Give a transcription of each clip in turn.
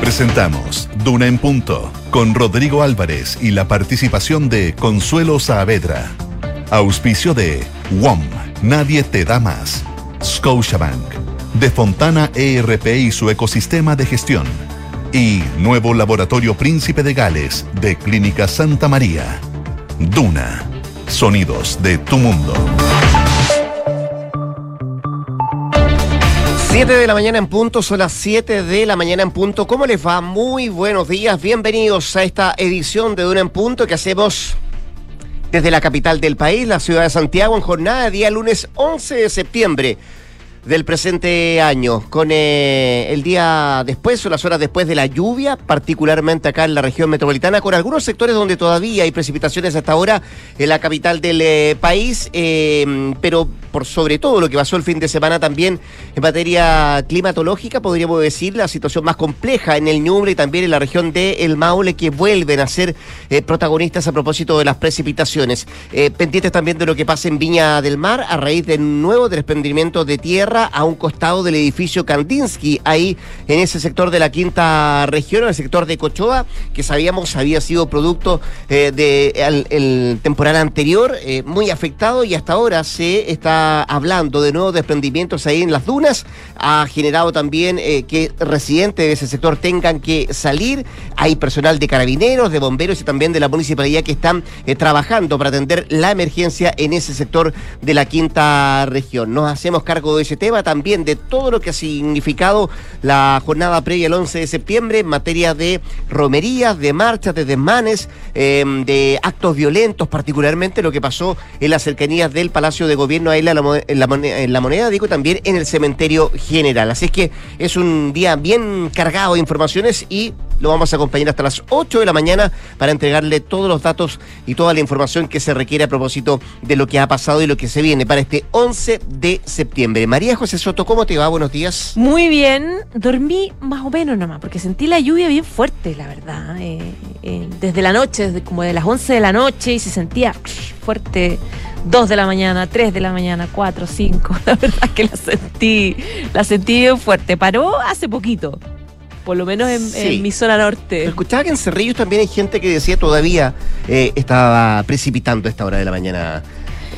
Presentamos Duna en Punto con Rodrigo Álvarez y la participación de Consuelo Saavedra. Auspicio de WOM, Nadie te da más. Scotiabank, de Fontana ERP y su ecosistema de gestión. Y Nuevo Laboratorio Príncipe de Gales de Clínica Santa María. Duna, sonidos de tu mundo. 7 de la mañana en punto, son las 7 de la mañana en punto. ¿Cómo les va? Muy buenos días, bienvenidos a esta edición de Duna en Punto que hacemos desde la capital del país, la ciudad de Santiago, en jornada de día lunes 11 de septiembre del presente año, con eh, el día después o las horas después de la lluvia, particularmente acá en la región metropolitana, con algunos sectores donde todavía hay precipitaciones hasta ahora en la capital del eh, país, eh, pero por sobre todo lo que pasó el fin de semana también en materia climatológica, podríamos decir, la situación más compleja en el Ñuble y también en la región de El Maule, que vuelven a ser protagonistas a propósito de las precipitaciones. pendientes también de lo que pasa en Viña del Mar a raíz de nuevo desprendimiento de tierra a un costado del edificio Kandinsky, ahí en ese sector de la quinta región, en el sector de Cochoa, que sabíamos había sido producto del eh, de temporal anterior, eh, muy afectado y hasta ahora se está hablando de nuevos desprendimientos ahí en las dunas. Ha generado también eh, que residentes de ese sector tengan que salir. Hay personal de carabineros, de bomberos y también de la municipalidad que están trabajando para atender la emergencia en ese sector de la quinta región. Nos hacemos cargo de ese tema, también de todo lo que ha significado la jornada previa al 11 de septiembre en materia de romerías, de marchas, de desmanes, em, de actos violentos, particularmente lo que pasó en las cercanías del Palacio de Gobierno, ahí en la, en la moneda, digo, también en el cementerio general. Así es que es un día bien cargado de informaciones y lo vamos a acompañar hasta las 8 de la mañana para entregarle todos los datos y toda la información que se requiere a propósito de lo que ha pasado y lo que se viene para este 11 de septiembre. María José Soto, ¿cómo te va? Buenos días. Muy bien. Dormí más o menos nomás, porque sentí la lluvia bien fuerte, la verdad. Eh, eh, desde la noche, desde como de las 11 de la noche y se sentía fuerte. 2 de la mañana, 3 de la mañana, 4, 5. La verdad que la sentí, la sentí bien fuerte. Paró hace poquito por lo menos en, mi zona norte. escuchaba que en Cerrillos también hay gente que decía todavía eh, estaba precipitando a esta hora de la mañana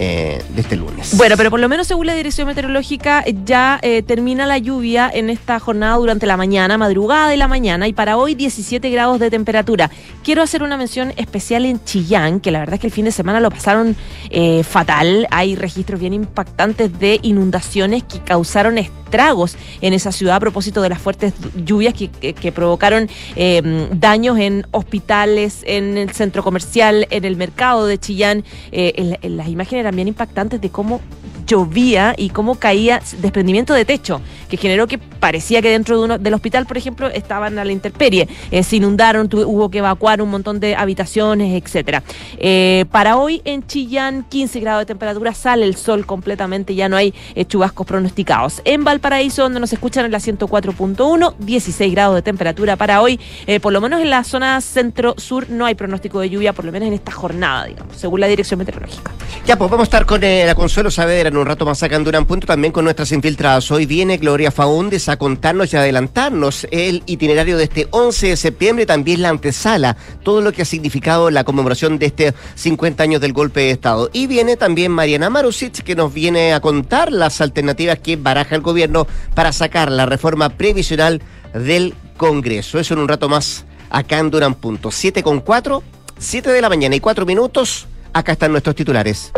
eh, de este lunes. Bueno, pero por lo menos según la Dirección Meteorológica ya eh, termina la lluvia en esta jornada durante la mañana, madrugada de la mañana, y para hoy 17 grados de temperatura. Quiero hacer una mención especial en Chillán, que la verdad es que el fin de semana lo pasaron eh, fatal. Hay registros bien impactantes de inundaciones que causaron estragos en esa ciudad a propósito de las fuertes lluvias que, provocaron daños en hospitales, en el centro comercial, en el mercado de Chillán. en las imágenes también impactantes de cómo llovía y cómo caía desprendimiento de techo, que generó que parecía que dentro de uno, del hospital, por ejemplo, estaban a la intemperie. Eh, se inundaron, hubo que evacuar un montón de habitaciones, etcétera. Eh, para hoy en Chillán, 15 grados de temperatura, sale el sol completamente, ya no hay eh, chubascos pronosticados. En Valparaíso, donde nos escuchan en la 104.1, 16 grados de temperatura para hoy. por lo menos en la zona centro-sur no hay pronóstico de lluvia, por lo menos en esta jornada, digamos, según la dirección meteorológica. Ya, pues vamos a estar con la Consuelo Saavedra un rato más sacando un punto también con nuestras infiltradas. Hoy viene Gloria Faúndez a contarnos y adelantarnos el itinerario de este 11 de septiembre, también la antesala, todo lo que ha significado la conmemoración de este 50 años del golpe de Estado. Y viene también Mariana Marusic, que nos viene a contar las alternativas que baraja el gobierno para sacar la reforma previsional del Congreso. Eso en un rato más acá en Durán Punto. 7 con 4, 7 de la mañana y 4 minutos. Acá están nuestros titulares.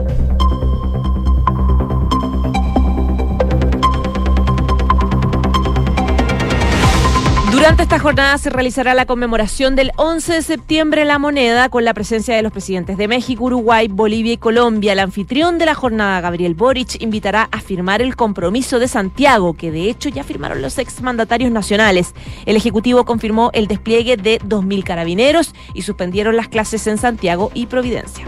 Durante esta jornada se realizará la conmemoración del 11 de septiembre en la moneda con la presencia de los presidentes de México, Uruguay, Bolivia y Colombia. El anfitrión de la jornada, Gabriel Boric, invitará a firmar el compromiso de Santiago, que de hecho ya firmaron los exmandatarios nacionales. El Ejecutivo confirmó el despliegue de 2.000 carabineros y suspendieron las clases en Santiago y Providencia.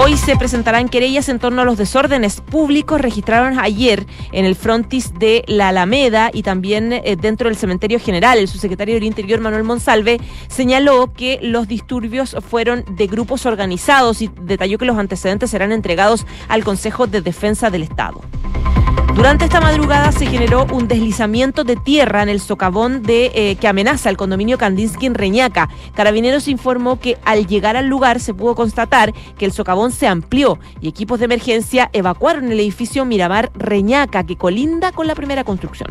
Hoy se presentarán querellas en torno a los desórdenes públicos registraron ayer en el frontis de la Alameda y también eh, dentro del cementerio general. El subsecretario del Interior, Manuel Monsalve, señaló que los disturbios fueron de grupos organizados y detalló que los antecedentes serán entregados al Consejo de Defensa del Estado. Durante esta madrugada se generó un deslizamiento de tierra en el socavón de, eh, que amenaza el condominio Kandinsky en Reñaca. Carabineros informó que al llegar al lugar se pudo constatar que el socavón se amplió y equipos de emergencia evacuaron el edificio Miramar Reñaca que colinda con la primera construcción.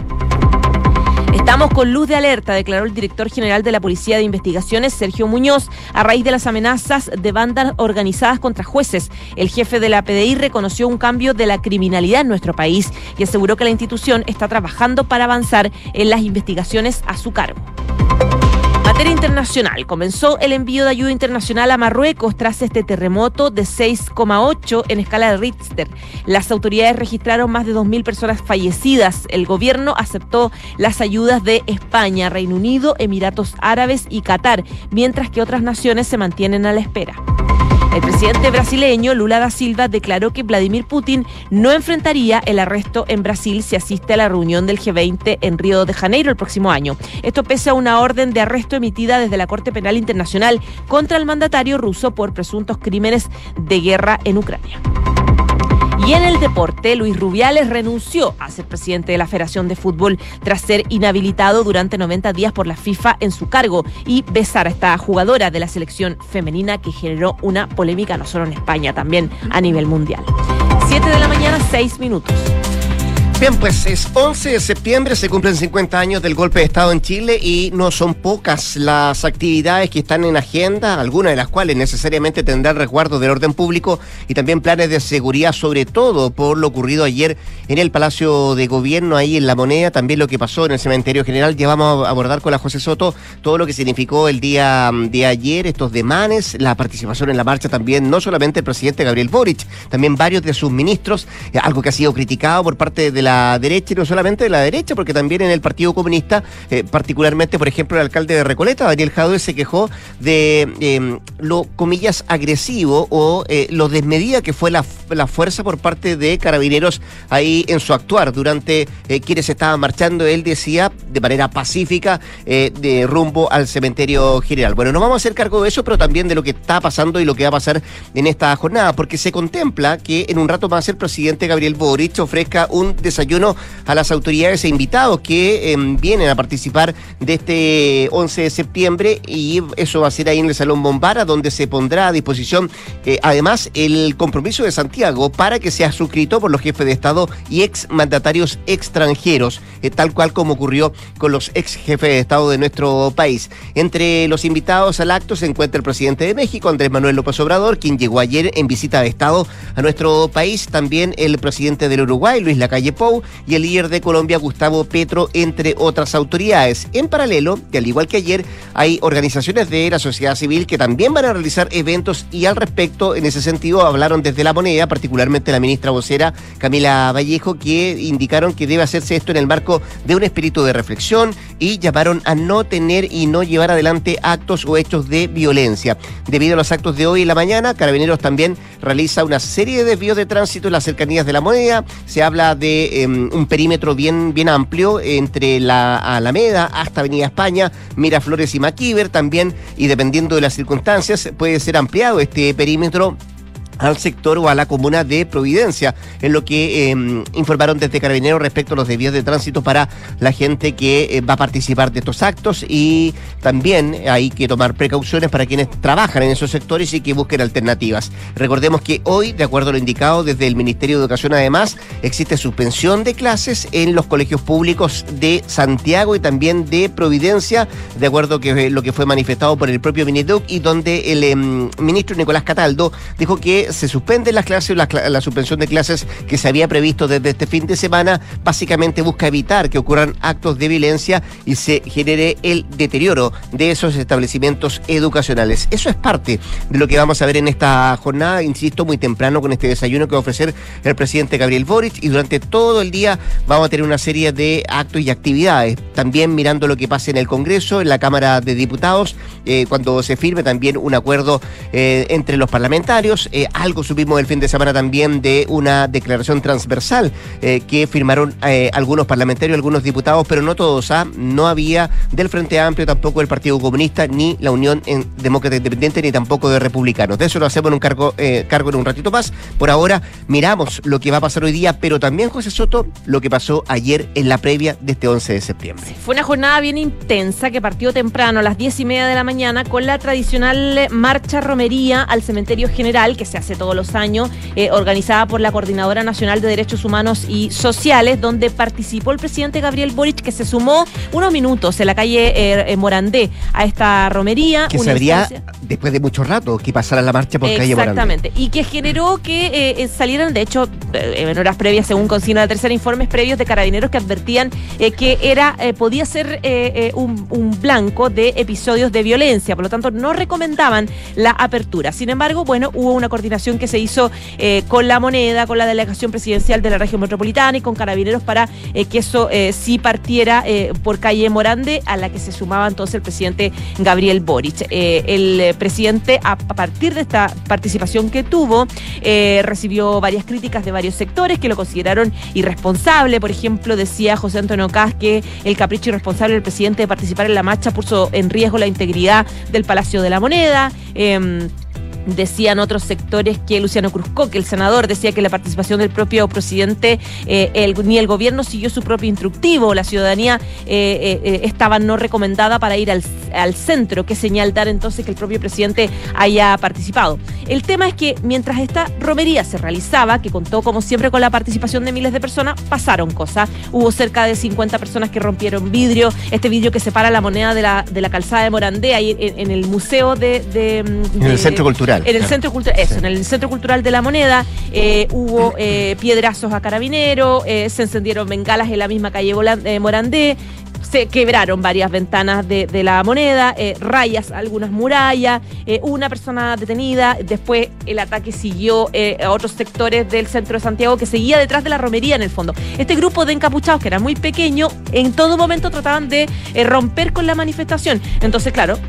Estamos con luz de alerta, declaró el director general de la Policía de Investigaciones, Sergio Muñoz, a raíz de las amenazas de bandas organizadas contra jueces. El jefe de la PDI reconoció un cambio de la criminalidad en nuestro país y aseguró que la institución está trabajando para avanzar en las investigaciones a su cargo materia internacional, comenzó el envío de ayuda internacional a Marruecos tras este terremoto de 6,8 en escala de Richter. Las autoridades registraron más de 2.000 personas fallecidas. El gobierno aceptó las ayudas de España, Reino Unido, Emiratos Árabes y Qatar, mientras que otras naciones se mantienen a la espera. El presidente brasileño Lula da Silva declaró que Vladimir Putin no enfrentaría el arresto en Brasil si asiste a la reunión del G20 en Río de Janeiro el próximo año. Esto pese a una orden de arresto emitida desde la Corte Penal Internacional contra el mandatario ruso por presuntos crímenes de guerra en Ucrania. Y en el deporte, Luis Rubiales renunció a ser presidente de la Federación de Fútbol tras ser inhabilitado durante 90 días por la FIFA en su cargo y besar a esta jugadora de la selección femenina que generó una polémica no solo en España, también a nivel mundial. 7 de la mañana, 6 minutos. Bien, pues es 11 de septiembre, se cumplen 50 años del golpe de Estado en Chile y no son pocas las actividades que están en agenda, algunas de las cuales necesariamente tendrán resguardo del orden público y también planes de seguridad, sobre todo por lo ocurrido ayer en el Palacio de Gobierno, ahí en La Moneda, también lo que pasó en el Cementerio General. Ya vamos a abordar con la José Soto todo lo que significó el día de ayer, estos demanes, la participación en la marcha también, no solamente el presidente Gabriel Boric, también varios de sus ministros, eh, algo que ha sido criticado por parte de la derecha y no solamente de la derecha, porque también en el Partido Comunista, eh, particularmente, por ejemplo, el alcalde de Recoleta, Daniel Jadue, se quejó de em, lo, comillas, agresivo o eh, lo desmedida que fue la, fuerza por parte de carabineros ahí en su actuar durante eh, quienes estaban marchando. Él decía de manera pacífica de rumbo al cementerio general. Bueno, no vamos a hacer cargo de eso, pero también de lo que está pasando y lo que va a pasar en esta jornada, porque se contempla que en un rato más el presidente Gabriel Boric ofrezca un a las autoridades e invitados que em, vienen a participar de este 11 de septiembre y eso va a ser ahí en el Salón Bombara, donde se pondrá a disposición eh, además el compromiso de Santiago para que sea suscrito por los jefes de Estado y ex mandatarios extranjeros, eh, tal cual como ocurrió con los ex jefes de Estado de nuestro país. Entre los invitados al acto se encuentra el presidente de México, Andrés Manuel López Obrador, quien llegó ayer en visita de Estado a nuestro país, también el presidente del Uruguay, Luis Lacalle Pou, y el líder de Colombia, Gustavo Petro, entre otras autoridades. En paralelo, y al igual que ayer, hay organizaciones de la sociedad civil que también van a realizar eventos y al respecto, en ese sentido, hablaron desde la moneda, particularmente la ministra vocera Camila Vallejo, que indicaron que debe hacerse esto en el marco de un espíritu de reflexión y llamaron a no tener y no llevar adelante actos o hechos de violencia. Debido a los actos de hoy en la mañana, Carabineros también realiza una serie de desvíos de tránsito en las cercanías de la moneda. Se habla de em, un perímetro bien, bien amplio entre la Alameda hasta Avenida España, Miraflores y Maquiver también, y dependiendo de las circunstancias, puede ser ampliado este perímetro al sector o a la comuna de Providencia, en lo que em, informaron desde Carabineros respecto a los desvíos de tránsito para la gente que eh, va a participar de estos actos y también hay que tomar precauciones para quienes trabajan en esos sectores y que busquen alternativas. Recordemos que hoy, de acuerdo a lo indicado desde el Ministerio de Educación, además, existe suspensión de clases en los colegios públicos de Santiago y también de Providencia, de acuerdo a que, lo que fue manifestado por el propio Miniduc y donde el em, ministro Nicolás Cataldo dijo que se suspenden las clases, la, la suspensión de clases que se había previsto desde este fin de semana, básicamente busca evitar que ocurran actos de violencia y se genere el deterioro de esos establecimientos educacionales. Eso es parte de lo que vamos a ver en esta jornada, insisto, muy temprano con este desayuno que va a ofrecer el presidente Gabriel Boric y durante todo el día vamos a tener una serie de actos y actividades. También mirando lo que pasa en el Congreso, en la Cámara de Diputados, eh, cuando se firme también un acuerdo eh, entre los parlamentarios. Eh, algo supimos el fin de semana también de una declaración transversal eh, que firmaron eh, algunos parlamentarios, algunos diputados, pero no todos. ¿ah? No había del Frente Amplio, tampoco del Partido Comunista, ni la Unión Demócrata Independiente, ni tampoco de Republicanos. De eso lo hacemos en un cargo, eh, cargo en un ratito más. Por ahora miramos lo que va a pasar hoy día, pero también, José Soto, lo que pasó ayer en la previa de este 11 de septiembre. Fue una jornada bien intensa que partió temprano a las 10 y media de la mañana con la tradicional marcha romería al cementerio general que se hace todos los años, eh, organizada por la Coordinadora Nacional de Derechos Humanos y Sociales, donde participó el presidente Gabriel Boric, que se sumó unos minutos en la calle eh, Morandé a esta romería. Que se abría después de mucho rato que pasara la marcha por calle Morandé. Exactamente, y que generó que eh, salieran, de hecho, en horas previas, según consigna la tercera, informes previos de carabineros que advertían que era podía ser un, un blanco de episodios de violencia, por lo tanto no recomendaban la apertura. Sin embargo, bueno, hubo una coordinación que se hizo eh, con la moneda, con la delegación presidencial de la región metropolitana y con carabineros para eh, que eso eh, sí partiera por calle Morande, a la que se sumaba entonces el presidente Gabriel Boric. el presidente, a partir de esta participación que tuvo, recibió varias críticas de varios sectores que lo consideraron irresponsable. Por ejemplo, decía José Antonio Cas que el capricho irresponsable del presidente de participar en la marcha puso en riesgo la integridad del Palacio de la Moneda. Em, Decían otros sectores que Luciano Cruzco, que el senador, decía que la participación del propio presidente, eh, ni el gobierno siguió su propio instructivo, la ciudadanía eh, eh, estaba no recomendada para ir al, al, centro. ¿Qué señal dar entonces que el propio presidente haya participado? El tema es que mientras esta romería se realizaba, que contó como siempre con la participación de miles de personas, pasaron cosas. Hubo cerca de 50 personas que rompieron vidrio, este vidrio que separa la moneda de la, de la calzada de Morandé, ahí en, el museo de, de, En el centro cultural. En el Centro Cultural, eso, en el Centro Cultural de la Moneda eh, hubo eh, piedrazos a carabinero, eh, se encendieron bengalas en la misma calle Morandé, se quebraron varias ventanas de, la moneda, eh, rayas, algunas murallas, eh, una persona detenida, después el ataque siguió eh, a otros sectores del centro de Santiago que seguía detrás de la romería en el fondo. Este grupo de encapuchados, que era muy pequeño, en todo momento trataban de romper con la manifestación. Entonces, claro,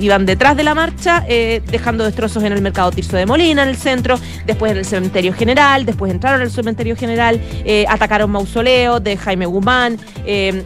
iban detrás de la marcha, dejando destrozos en el mercado Tirso de Molina, en el centro, después en el cementerio general, después entraron al cementerio general, atacaron mausoleos de Jaime Guzmán,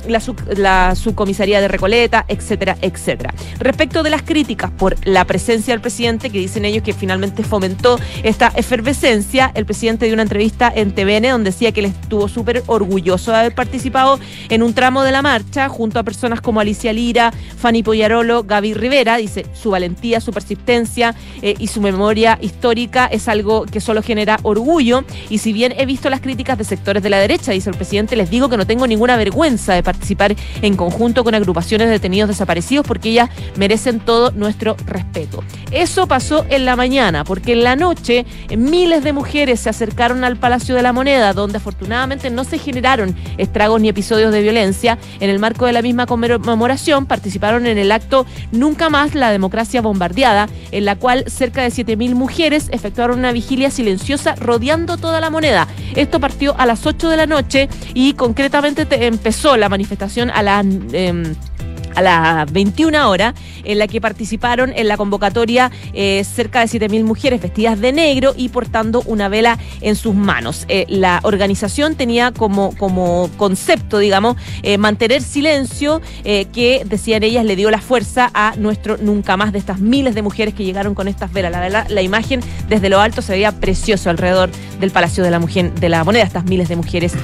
la, la su comisaría de Recoleta, etcétera, etcétera. Respecto de las críticas por la presencia del presidente, que dicen ellos que finalmente fomentó esta efervescencia, el presidente dio una entrevista en TVN donde decía que él estuvo súper orgulloso de haber participado en un tramo de la marcha junto a personas como Alicia Lira, Fanny Poyarolo, Gaby Rivera. Dice, su valentía, su persistencia eh, y su memoria histórica es algo que solo genera orgullo. Y si bien he visto las críticas de sectores de la derecha, dice el presidente, les digo que no tengo ninguna vergüenza de participar conjunto con agrupaciones de detenidos desaparecidos porque ellas merecen todo nuestro respeto. Eso pasó en la mañana, porque en la noche miles de mujeres se acercaron al Palacio de la Moneda, donde afortunadamente no se generaron estragos ni episodios de violencia. En el marco de la misma conmemoración participaron en el acto Nunca más la democracia bombardeada, en la cual cerca de 7.000 mujeres efectuaron una vigilia silenciosa rodeando toda la moneda. Esto partió a las 8 de la noche y concretamente empezó la manifestación a las Em, a las 21 horas, en la que participaron en la convocatoria eh, cerca de 7.000 mujeres vestidas de negro y portando una vela en sus manos. Eh, la organización tenía como, como concepto, digamos, eh, mantener silencio, que decían ellas le dio la fuerza a nuestro nunca más de estas miles de mujeres que llegaron con estas velas. La verdad, la imagen desde lo alto se veía precioso alrededor del Palacio de la, Mujer, de la Moneda, estas miles de mujeres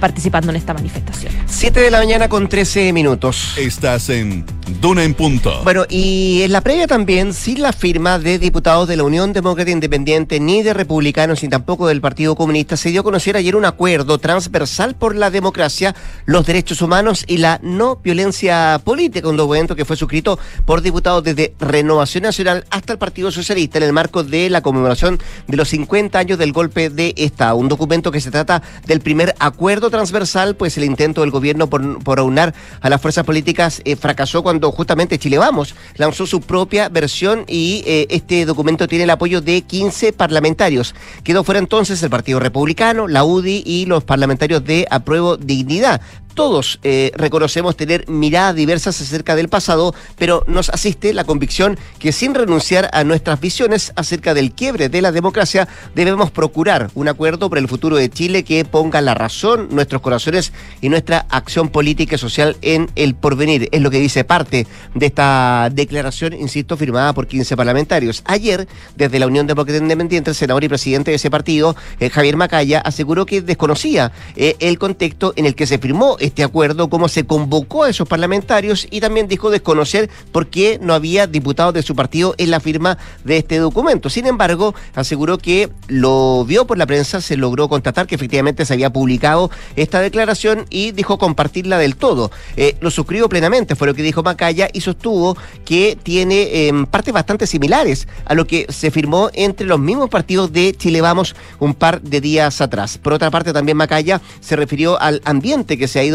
participando en esta manifestación. 7 de la mañana con 13 minutos. Estás en en Duna en Punto. Bueno, y en la previa también, sin la firma de diputados de la Unión Demócrata Independiente, ni de republicanos, ni tampoco del Partido Comunista, se dio a conocer ayer un acuerdo transversal por la democracia, los derechos humanos y la no violencia política, un documento que fue suscrito por diputados desde Renovación Nacional hasta el Partido Socialista en el marco de la conmemoración de los 50 años del golpe de Estado. Un documento que se trata del primer acuerdo transversal, pues el intento del gobierno por, por aunar a las fuerzas políticas eh, fracasó cuando justamente Chile Vamos lanzó su propia versión y eh, este documento tiene el apoyo de 15 parlamentarios. Quedó fuera entonces el Partido Republicano, la UDI y los parlamentarios de Apruebo Dignidad. Todos eh, reconocemos tener miradas diversas acerca del pasado, pero nos asiste la convicción que sin renunciar a nuestras visiones acerca del quiebre de la democracia, debemos procurar un acuerdo por el futuro de Chile que ponga la razón, nuestros corazones y nuestra acción política y social en el porvenir. Es lo que dice parte de esta declaración, insisto, firmada por 15 parlamentarios. Ayer, desde la Unión Democrática Independiente, el senador y presidente de ese partido, eh, Javier Macaya, aseguró que desconocía eh, el contexto en el que se firmó este acuerdo, cómo se convocó a esos parlamentarios y también dijo desconocer por qué no había diputados de su partido en la firma de este documento. Sin embargo, aseguró que lo vio por la prensa, se logró constatar que efectivamente se había publicado esta declaración y dijo compartirla del todo. Eh, lo suscribo plenamente, fue lo que dijo Macaya y sostuvo que tiene em, partes bastante similares a lo que se firmó entre los mismos partidos de Chile Vamos un par de días atrás. Por otra parte, también Macaya se refirió al ambiente que se ha ido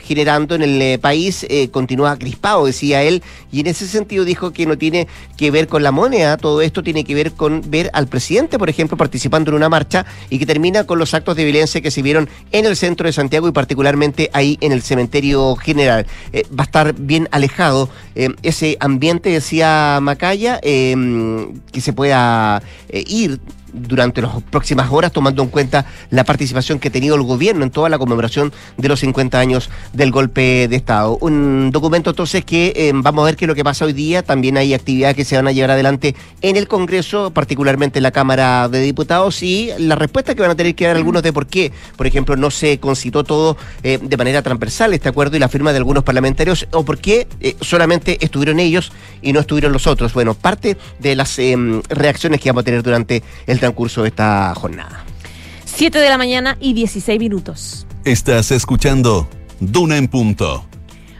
generando en el eh, país eh, continúa crispado, decía él, y en ese sentido dijo que no tiene que ver con la moneda, todo esto tiene que ver con ver al presidente, por ejemplo, participando en una marcha y que termina con los actos de violencia que se vieron en el centro de Santiago y particularmente ahí en el cementerio general. Eh, va a estar bien alejado ese ambiente, decía Macaya, que se pueda ir durante las próximas horas, tomando en cuenta la participación que ha tenido el gobierno en toda la conmemoración de los 50 años del golpe de Estado. Un documento entonces que eh, vamos a ver qué es lo que pasa hoy día. También hay actividades que se van a llevar adelante en el Congreso, particularmente en la Cámara de Diputados, y la respuesta que van a tener que dar algunos de por qué, por ejemplo, no se concitó todo eh, de manera transversal este acuerdo y la firma de algunos parlamentarios, o por qué eh, solamente estuvieron ellos y no estuvieron los otros. Bueno, parte de las em, reacciones que vamos a tener durante el transcurso de esta jornada. 7 de la mañana y 16 minutos. Estás escuchando Duna en Punto.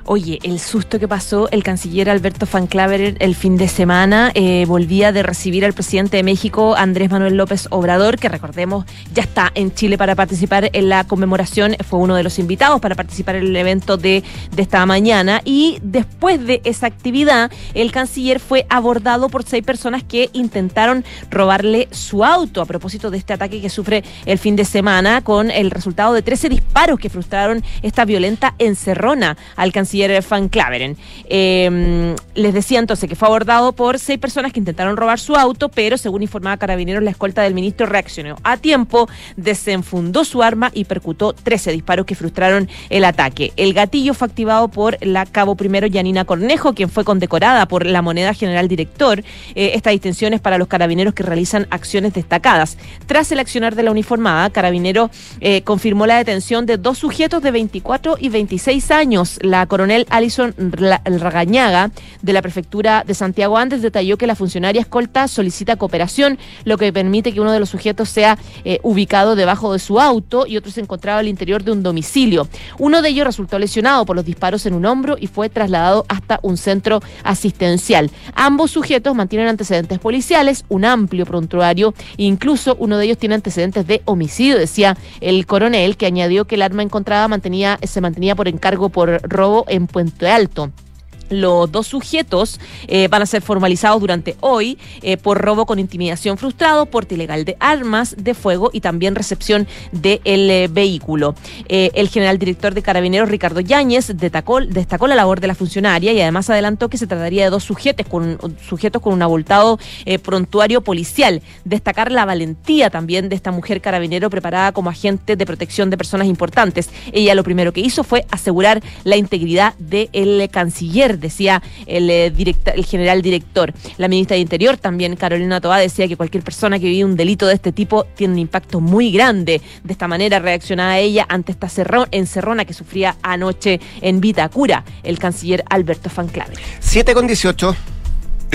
Oye, el susto que pasó el canciller Alberto Van Claver el fin de semana eh, volvía de recibir al presidente de México, Andrés Manuel López Obrador, que recordemos ya está en Chile para participar en la conmemoración, fue uno de los invitados para participar en el evento de, de esta mañana. Y después de esa actividad, el canciller fue abordado por seis personas que intentaron robarle su auto a propósito de este ataque que sufre el fin de semana, con el resultado de 13 disparos que frustraron esta violenta encerrona al canciller Van Claveren. Em, les decía entonces que fue abordado por seis personas que intentaron robar su auto, pero según informaba Carabineros, la escolta del ministro reaccionó a tiempo, desenfundó su arma y percutó 13 disparos que frustraron el ataque. El gatillo fue activado por la cabo primero Yanina Cornejo, quien fue condecorada por la moneda general director. Eh, esta distinción es para los carabineros que realizan acciones destacadas. Tras el accionar de la uniformada, Carabinero eh, confirmó la detención de dos sujetos de 24 y 26 años. La coronel Alison Ragañaga de la prefectura de Santiago Andes detalló que la funcionaria escolta solicita cooperación, lo que permite que uno de los sujetos sea eh, ubicado debajo de su auto y otro se encontraba al interior de un domicilio. Uno de ellos resultó lesionado por los disparos en un hombro y fue trasladado hasta un centro asistencial. Ambos sujetos mantienen antecedentes policiales, un amplio prontuario incluso uno de ellos tiene antecedentes de homicidio, decía el coronel, que añadió que el arma encontrada mantenía, se mantenía por encargo por robo en Puente Alto. Los dos sujetos eh, van a ser formalizados durante hoy eh, por robo con intimidación frustrado, porte ilegal de armas de fuego y también recepción del eh, vehículo. el general director de Carabineros, Ricardo Yáñez, destacó, destacó, la labor de la funcionaria y además adelantó que se trataría de dos sujetos con, sujetos con un abultado prontuario policial. Destacar la valentía también de esta mujer carabinero preparada como agente de protección de personas importantes. Ella lo primero que hizo fue asegurar la integridad del canciller decía el, eh, el general director. La ministra de Interior, también Carolina Toá, decía que cualquier persona que vive un delito de este tipo tiene un impacto muy grande. De esta manera reaccionaba ella ante esta encerrona que sufría anoche en Vitacura el canciller Alberto Fanclave. 7 con 18.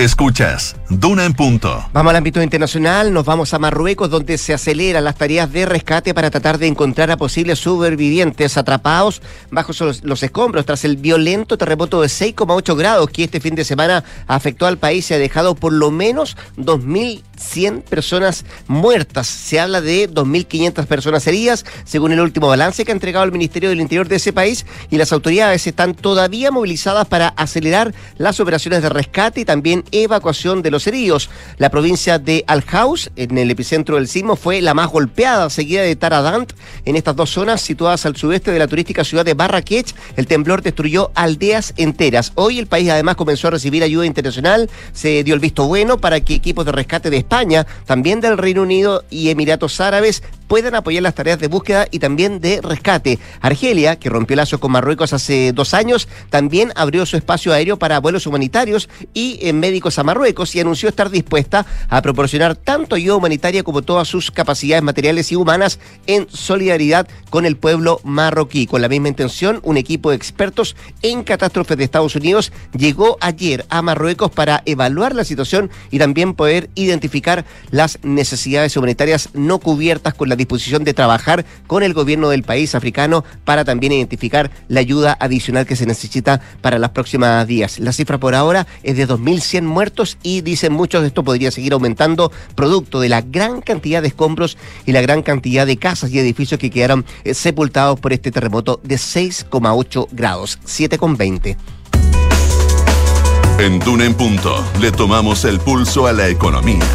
Escuchas, Duna en punto. Vamos al ámbito internacional, nos vamos a Marruecos, donde se aceleran las tareas de rescate para tratar de encontrar a posibles supervivientes atrapados bajo los, escombros tras el violento terremoto de 6,8 grados que este fin de semana afectó al país y ha dejado por lo menos 2.100 personas muertas. Se habla de 2.500 personas heridas, según el último balance que ha entregado el Ministerio del Interior de ese país, y las autoridades están todavía movilizadas para acelerar las operaciones de rescate y también evacuación de los heridos. La provincia de Al-Haus, en el epicentro del sismo, fue la más golpeada, seguida de Taradant. En estas dos zonas situadas al sudeste de la turística ciudad de Barraquech, el temblor destruyó aldeas enteras. Hoy el país además comenzó a recibir ayuda internacional. Se dio el visto bueno para que equipos de rescate de España, también del Reino Unido y Emiratos Árabes puedan apoyar las tareas de búsqueda y también de rescate. Argelia, que rompió lazos con Marruecos hace dos años, también abrió su espacio aéreo para vuelos humanitarios y eh, médicos a Marruecos y anunció estar dispuesta a proporcionar tanto ayuda humanitaria como todas sus capacidades materiales y humanas en solidaridad con el pueblo marroquí. Con la misma intención, un equipo de expertos en catástrofes de Estados Unidos llegó ayer a Marruecos para evaluar la situación y también poder identificar las necesidades humanitarias no cubiertas con la disposición de trabajar con el gobierno del país africano para también identificar la ayuda adicional que se necesita para las próximas días. La cifra por ahora es de 2.100 muertos y dicen muchos esto podría seguir aumentando producto de la gran cantidad de escombros y la gran cantidad de casas y edificios que quedaron eh, sepultados por este terremoto de 6,8 grados, 7,20. En Duna en Punto le tomamos el pulso a la economía.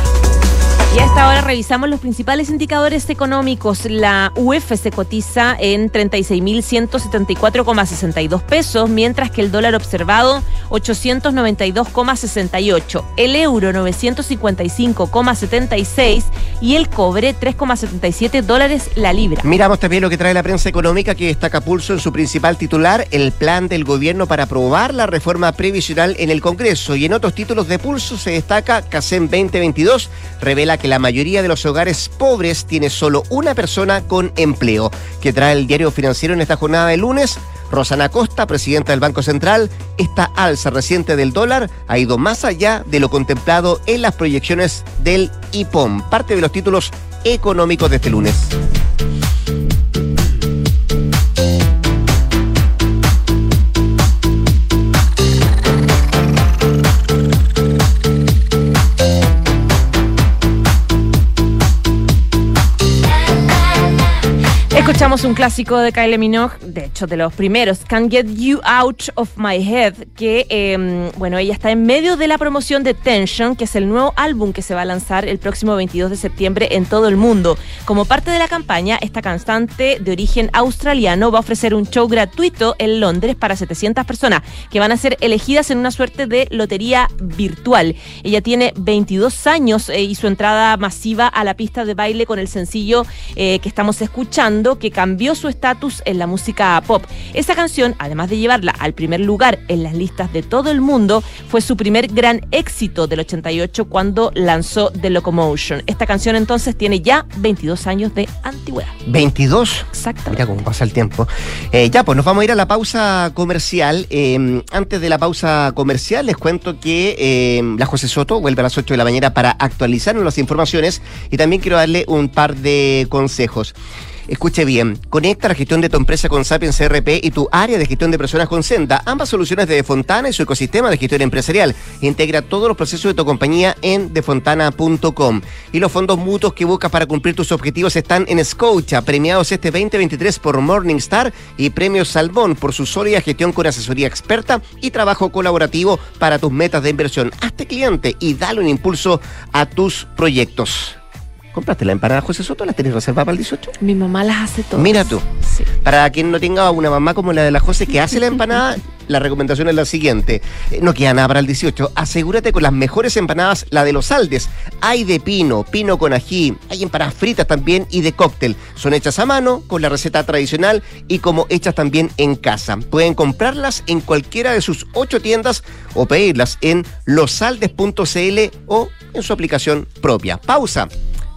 Y a esta revisamos los principales indicadores económicos. La UF se cotiza en 36.174,62 pesos, mientras que el dólar observado 892,68, el euro 955,76 y el cobre 3,77 dólares la libra. Miramos también lo que trae la prensa económica que destaca pulso en su principal titular, el plan del gobierno para aprobar la reforma previsional en el Congreso. Y en otros títulos de pulso se destaca CACEM 2022, revela que la mayoría de los hogares pobres tiene solo una persona con empleo. Que trae el diario financiero en esta jornada de lunes. Rosana Costa, presidenta del Banco Central, esta alza reciente del dólar ha ido más allá de lo contemplado en las proyecciones del IPOM. Parte de los títulos económicos de este lunes. Escuchamos un clásico de Kylie Minogue, de hecho de los primeros, Can't Get You Out of My Head, que eh, bueno, ella está en medio de la promoción de Tension, que es el nuevo álbum que se va a lanzar el próximo 22 de septiembre en todo el mundo. Como parte de la campaña, esta cantante de origen australiano va a ofrecer un show gratuito en Londres para 700 personas que van a ser elegidas en una suerte de lotería virtual. Ella tiene 22 años eh, y su entrada masiva a la pista de baile con el sencillo eh, que estamos escuchando que cambió su estatus en la música pop. Esa canción, además de llevarla al primer lugar en las listas de todo el mundo, fue su primer gran éxito del 88 cuando lanzó The Locomotion. Esta canción entonces tiene ya 22 años de antigüedad. ¿22? Exacto. Mira cómo pasa el tiempo. Eh, ya, pues nos vamos a ir a la pausa comercial. Eh, antes de la pausa comercial, les cuento que eh, la José Soto vuelve a las 8 de la mañana para actualizarnos las informaciones y también quiero darle un par de consejos. Escuche bien, conecta la gestión de tu empresa con Sapiens CRP y tu área de gestión de personas con Senda, ambas soluciones de Defontana y su ecosistema de gestión empresarial. Integra todos los procesos de tu compañía en defontana.com. Y los fondos mutuos que buscas para cumplir tus objetivos están en Scotia, premiados este 2023 por Morningstar y Premios Salmón por su sólida gestión con asesoría experta y trabajo colaborativo para tus metas de inversión. Hazte cliente y dale un impulso a tus proyectos. ¿Compraste la empanada José Soto? ¿La tenés reservada para el 18? Mi mamá las hace todas. Mira tú. Sí. Para quien no tenga una mamá como la de la José que hace la empanada, la recomendación es la siguiente. Eh, No queda nada para el 18. Asegúrate con las mejores empanadas, la de los Aldes. Hay de pino, pino con ají, hay empanadas fritas también y de cóctel. Son hechas a mano, con la receta tradicional y como hechas también en casa. Pueden comprarlas en cualquiera de sus ocho tiendas o pedirlas en losaldes.cl o en su aplicación propia. Pausa.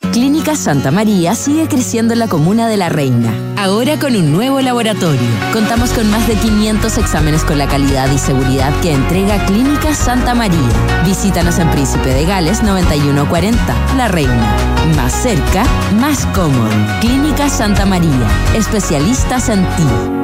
Clínica Santa María sigue creciendo en la comuna de La Reina, ahora con un nuevo laboratorio. Contamos con más de 500 exámenes con la calidad y seguridad que entrega Clínica Santa María. Visítanos en Príncipe de Gales 9140, La Reina. Más cerca, más cómodo. Clínica Santa María, especialistas en ti.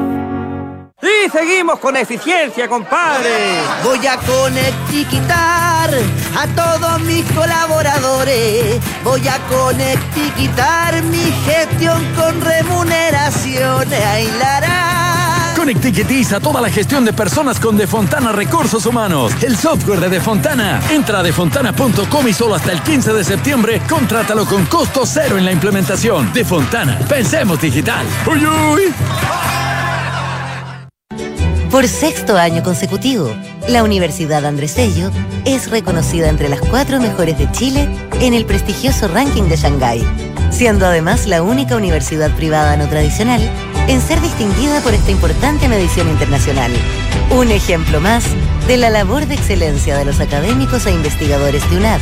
Seguimos con eficiencia, compadre. Voy a conectiquitar a todos mis colaboradores. Voy a conectiquitar mi gestión con remuneraciones. Ailará. Conectiquetiza toda la gestión de personas con Defontana Recursos Humanos. El software de Defontana. Entra a defontana.com y solo hasta el 15 de septiembre contrátalo con costo cero en la implementación. Defontana. Pensemos digital. ¡Uy, uy! Por sexto año consecutivo, la Universidad Andrés Bello es reconocida entre las cuatro mejores de Chile en el prestigioso ranking de Shanghái, siendo además la única universidad privada no tradicional en ser distinguida por esta importante medición internacional. Un ejemplo más de la labor de excelencia de los académicos e investigadores de UNAD,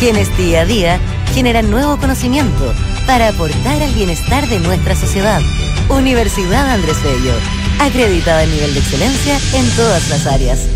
quienes día a día generan nuevo conocimiento para aportar al bienestar de nuestra sociedad. Universidad Andrés Bello acreditada en nivel de excelencia en todas las áreas.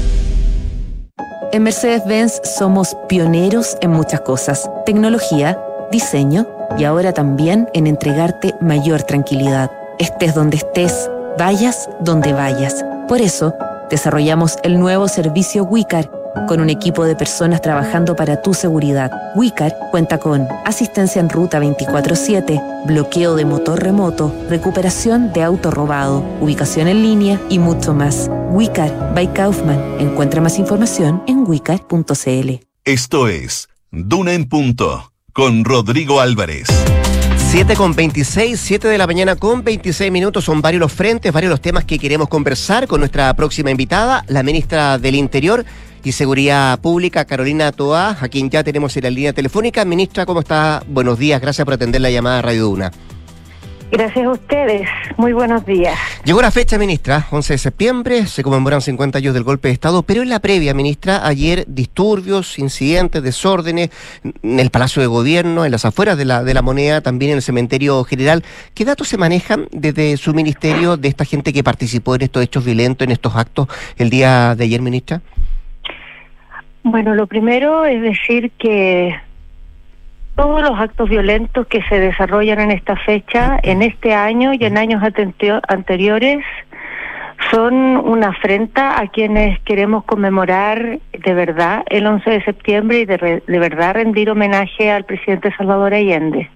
En Mercedes-Benz somos pioneros en muchas cosas, tecnología, diseño y ahora también en entregarte mayor tranquilidad. Estés donde estés, vayas donde vayas. Por eso, desarrollamos el nuevo servicio WICAR con un equipo de personas trabajando para tu seguridad. WICAR cuenta con asistencia en ruta 24/7, bloqueo de motor remoto, recuperación de auto robado, ubicación en línea y mucho más. WICAR by Kaufman. Encuentra más información en wicar.cl. Esto es Duna en Punto con Rodrigo Álvarez. 7 con 26, 7 de la mañana con 26 minutos. Son varios los frentes, varios los temas que queremos conversar con nuestra próxima invitada, la ministra del Interior y Seguridad Pública, Carolina Toá, a quien ya tenemos en la línea telefónica. Ministra, ¿cómo está? Buenos días, gracias por atender la llamada Radio Duna. Gracias a ustedes. Muy buenos días. Llegó la fecha, ministra, 11 de septiembre, se conmemoran 50 años del golpe de Estado, pero en la previa, ministra, ayer disturbios, incidentes, desórdenes en el Palacio de Gobierno, en las afueras de la, de la moneda, también en el cementerio general. ¿Qué datos se manejan desde su ministerio de esta gente que participó en estos hechos violentos, en estos actos el día de ayer, ministra? Bueno, lo primero es decir que todos los actos violentos que se desarrollan en esta fecha, en este año y en años anteriores, son una afrenta a quienes queremos conmemorar de verdad el 11 de septiembre y de, de verdad rendir homenaje al presidente Salvador Allende.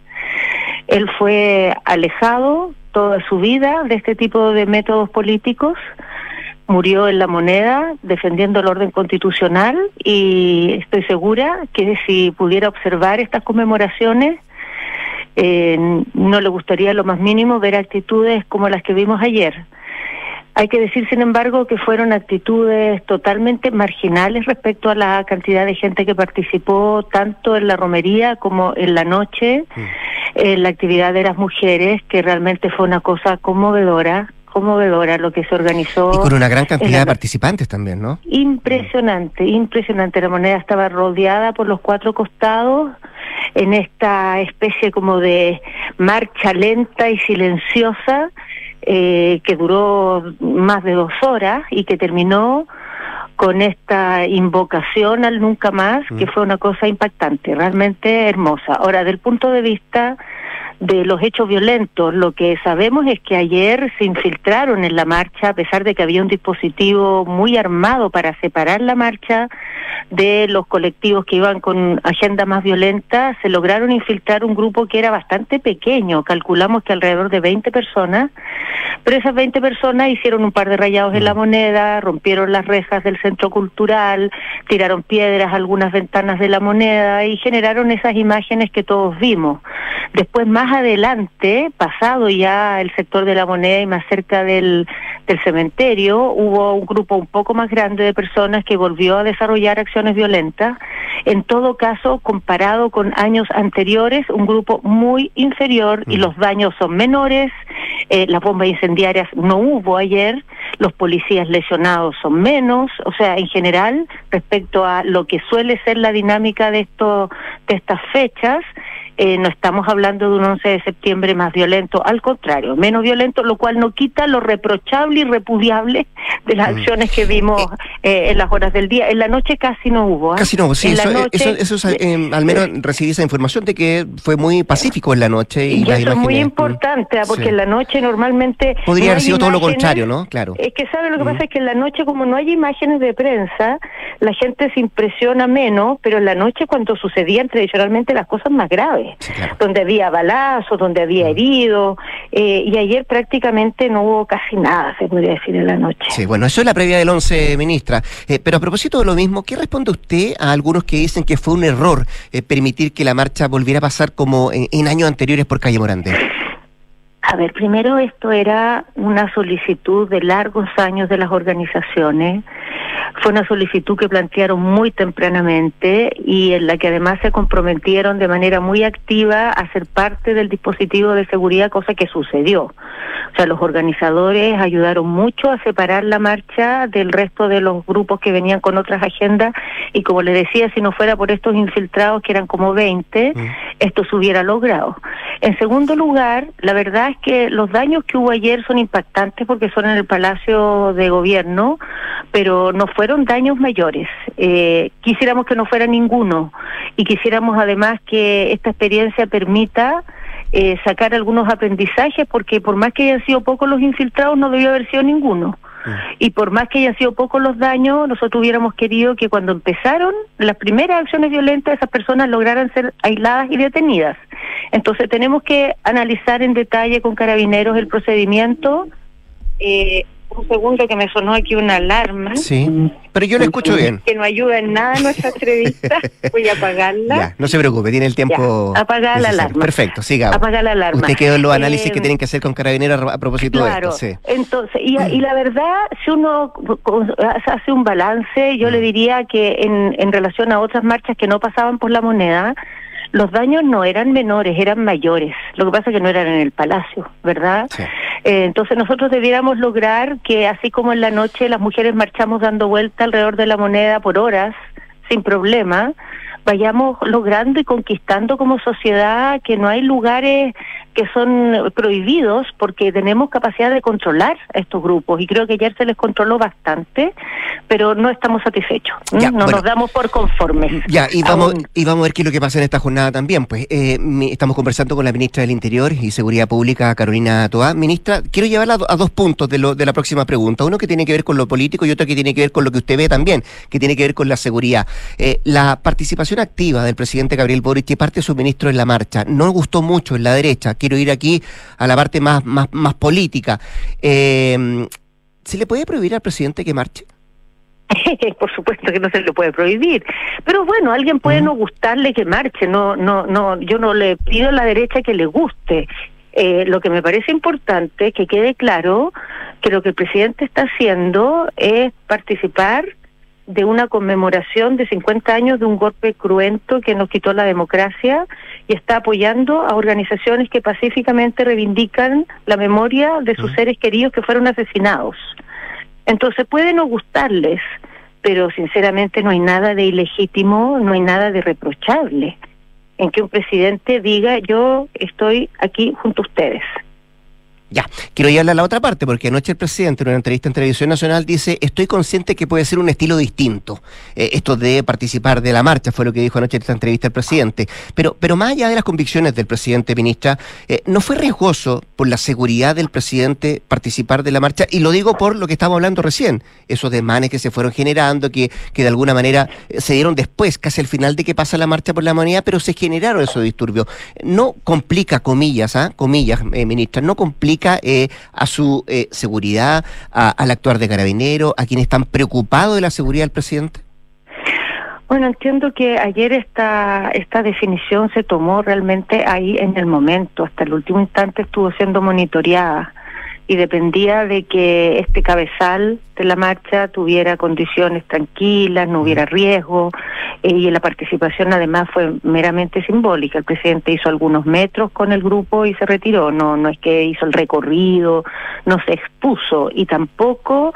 Él fue alejado toda su vida de este tipo de métodos políticos murió en la moneda defendiendo el orden constitucional y estoy segura que si pudiera observar estas conmemoraciones, eh, no le gustaría lo más mínimo ver actitudes como las que vimos ayer. Hay que decir, sin embargo, que fueron actitudes totalmente marginales respecto a la cantidad de gente que participó tanto en la romería como en la noche, mm. en la actividad de las mujeres, que realmente fue una cosa conmovedora conmovedora lo que se organizó. Y con una gran cantidad de participantes también, ¿no? Impresionante, impresionante. La moneda estaba rodeada por los cuatro costados en esta especie como de marcha lenta y silenciosa eh, que duró más de dos horas y que terminó con esta invocación al nunca más, que mm. fue una cosa impactante, realmente hermosa. Ahora, del punto de vista de los hechos violentos. Lo que sabemos es que ayer se infiltraron en la marcha, a pesar de que había un dispositivo muy armado para separar la marcha de los colectivos que iban con agenda más violenta, se lograron infiltrar un grupo que era bastante pequeño, calculamos que alrededor de 20 personas, pero esas 20 personas hicieron un par de rayados en la mm. moneda, rompieron las rejas del centro cultural, tiraron piedras a algunas ventanas de la moneda y generaron esas imágenes que todos vimos. Después, más adelante, pasado ya el sector de la moneda y más cerca del, del cementerio, hubo un grupo un poco más grande de personas que volvió a desarrollar acciones violentas. En todo caso, comparado con años anteriores, un grupo muy inferior y mm. los daños son menores. Eh, las bombas incendiarias no hubo ayer, los policías lesionados son menos, o sea, en general, respecto a lo que suele ser la dinámica de esto, de estas fechas, eh, no estamos hablando de un 11 de septiembre más violento, al contrario, menos violento, lo cual no quita lo reprochable y repudiable de las mm. acciones que vimos eh, en las horas del día. En la noche casi no hubo. ¿ah? Casi no, sí, eso, al menos recibí esa información de que fue muy pacífico en la noche. Y, eso es muy importante, ¿ah? porque en la noche normalmente... Podría haber sido todo lo contrario, ¿no? Claro. Es que, ¿sabe lo que pasa? Es que en la noche, como no hay imágenes de prensa, la gente se impresiona menos, pero en la noche cuando sucedían tradicionalmente las cosas más graves, donde había balazos, donde había heridos, eh, y ayer prácticamente no hubo casi nada, se podría decir, en la noche. Sí, bueno, eso es la previa del 11, ministra. Eh, pero a propósito de lo mismo, ¿qué responde usted a algunos que dicen que fue un error eh, permitir que la marcha volviera a pasar como en, en años anteriores por calle Morandé? A ver, primero esto era una solicitud de largos años de las organizaciones fue una solicitud que plantearon muy tempranamente y en la que además se comprometieron de manera muy activa a ser parte del dispositivo de seguridad, cosa que sucedió. O sea, los organizadores ayudaron mucho a separar la marcha del resto de los grupos que venían con otras agendas y como le decía, si no fuera por estos infiltrados, que eran como 20, mm. esto se hubiera logrado. En segundo lugar, la verdad es que los daños que hubo ayer son impactantes porque son en el Palacio de Gobierno, pero no fueron daños mayores. Eh, quisiéramos que no fuera ninguno y quisiéramos además que esta experiencia permita eh, sacar algunos aprendizajes porque por más que hayan sido pocos los infiltrados no debió haber sido ninguno. Mm. Y por más que hayan sido pocos los daños, nosotros hubiéramos querido que cuando empezaron las primeras acciones violentas, esas personas lograran ser aisladas y detenidas. Entonces tenemos que analizar en detalle con carabineros el procedimiento. Eh, un segundo que me sonó aquí una alarma. Sí, pero yo lo escucho bien. Que no ayuda en nada nuestra entrevista. Voy a apagarla. Ya, no se preocupe, tiene el tiempo. apagar la alarma. Perfecto, siga. Apagar la alarma. Usted quedó en los análisis que eh, tienen que hacer con carabineros a propósito de esto. Sí. Entonces, y, y, la verdad, si uno hace un balance, yo le diría que en, en relación a otras marchas que no pasaban por la moneda, los daños no eran menores, eran mayores. Lo que pasa es que no eran en el palacio, ¿verdad? Eh, entonces nosotros debiéramos lograr que así como en la noche las mujeres marchamos dando vuelta alrededor de la moneda por horas, sin problema, vayamos logrando y conquistando como sociedad que no hay lugares que son prohibidos porque tenemos capacidad de controlar a estos grupos y creo que ayer se les controló bastante, pero no estamos satisfechos, no nos damos por conformes. Ya, y vamos, y vamos a ver qué es lo que pasa en esta jornada también. Pues eh, estamos conversando con la ministra del Interior y Seguridad Pública, Carolina Toá. Ministra, quiero llevarla a, dos puntos de, lo, de la próxima pregunta. Uno que tiene que ver con lo político y otro que tiene que ver con lo que usted ve también, que tiene que ver con la seguridad. Eh, la participación activa del presidente Gabriel Boric y parte de su ministro en la marcha no gustó mucho en la derecha quiero ir aquí a la parte más, más, más política. Eh, ¿Se le puede prohibir al presidente que marche? Por supuesto que no se le puede prohibir, pero bueno, alguien puede no gustarle que marche, no, no, no, yo no le pido a la derecha que le guste. Eh, lo que me parece importante que quede claro que lo que el presidente está haciendo es participar de una conmemoración de 50 años de un golpe cruento que nos quitó la democracia y está apoyando a organizaciones que pacíficamente reivindican la memoria de sus seres queridos que fueron asesinados. Entonces puede no gustarles, pero sinceramente no hay nada de ilegítimo, no hay nada de reprochable en que un presidente diga yo estoy aquí junto a ustedes. Ya, quiero llevarle a la otra parte, porque anoche el presidente en una entrevista en Televisión Nacional dice, estoy consciente que puede ser un estilo distinto. Eh, esto de participar de la marcha fue lo que dijo anoche en esta entrevista el presidente. Pero, pero más allá de las convicciones del presidente, ministra, eh, ¿no fue riesgoso por la seguridad del presidente participar de la marcha? Y lo digo por lo que estábamos hablando recién, esos demanes que se fueron generando, que, que de alguna manera eh, se dieron después, casi al final de que pasa la marcha por la moneda, pero se generaron esos disturbios. No complica, comillas, ¿ah? comillas, ministra, no complica eh, a su eh, seguridad, al actuar de carabinero, a quienes están preocupados de la seguridad del presidente? Bueno, entiendo que ayer esta, esta definición se tomó realmente ahí en el momento, hasta el último instante estuvo siendo monitoreada y dependía de que este cabezal de la marcha tuviera condiciones tranquilas, no hubiera riesgo, eh, y la participación además fue meramente simbólica. El presidente hizo algunos metros con el grupo y se retiró, no, no es que hizo el recorrido, no se expuso y tampoco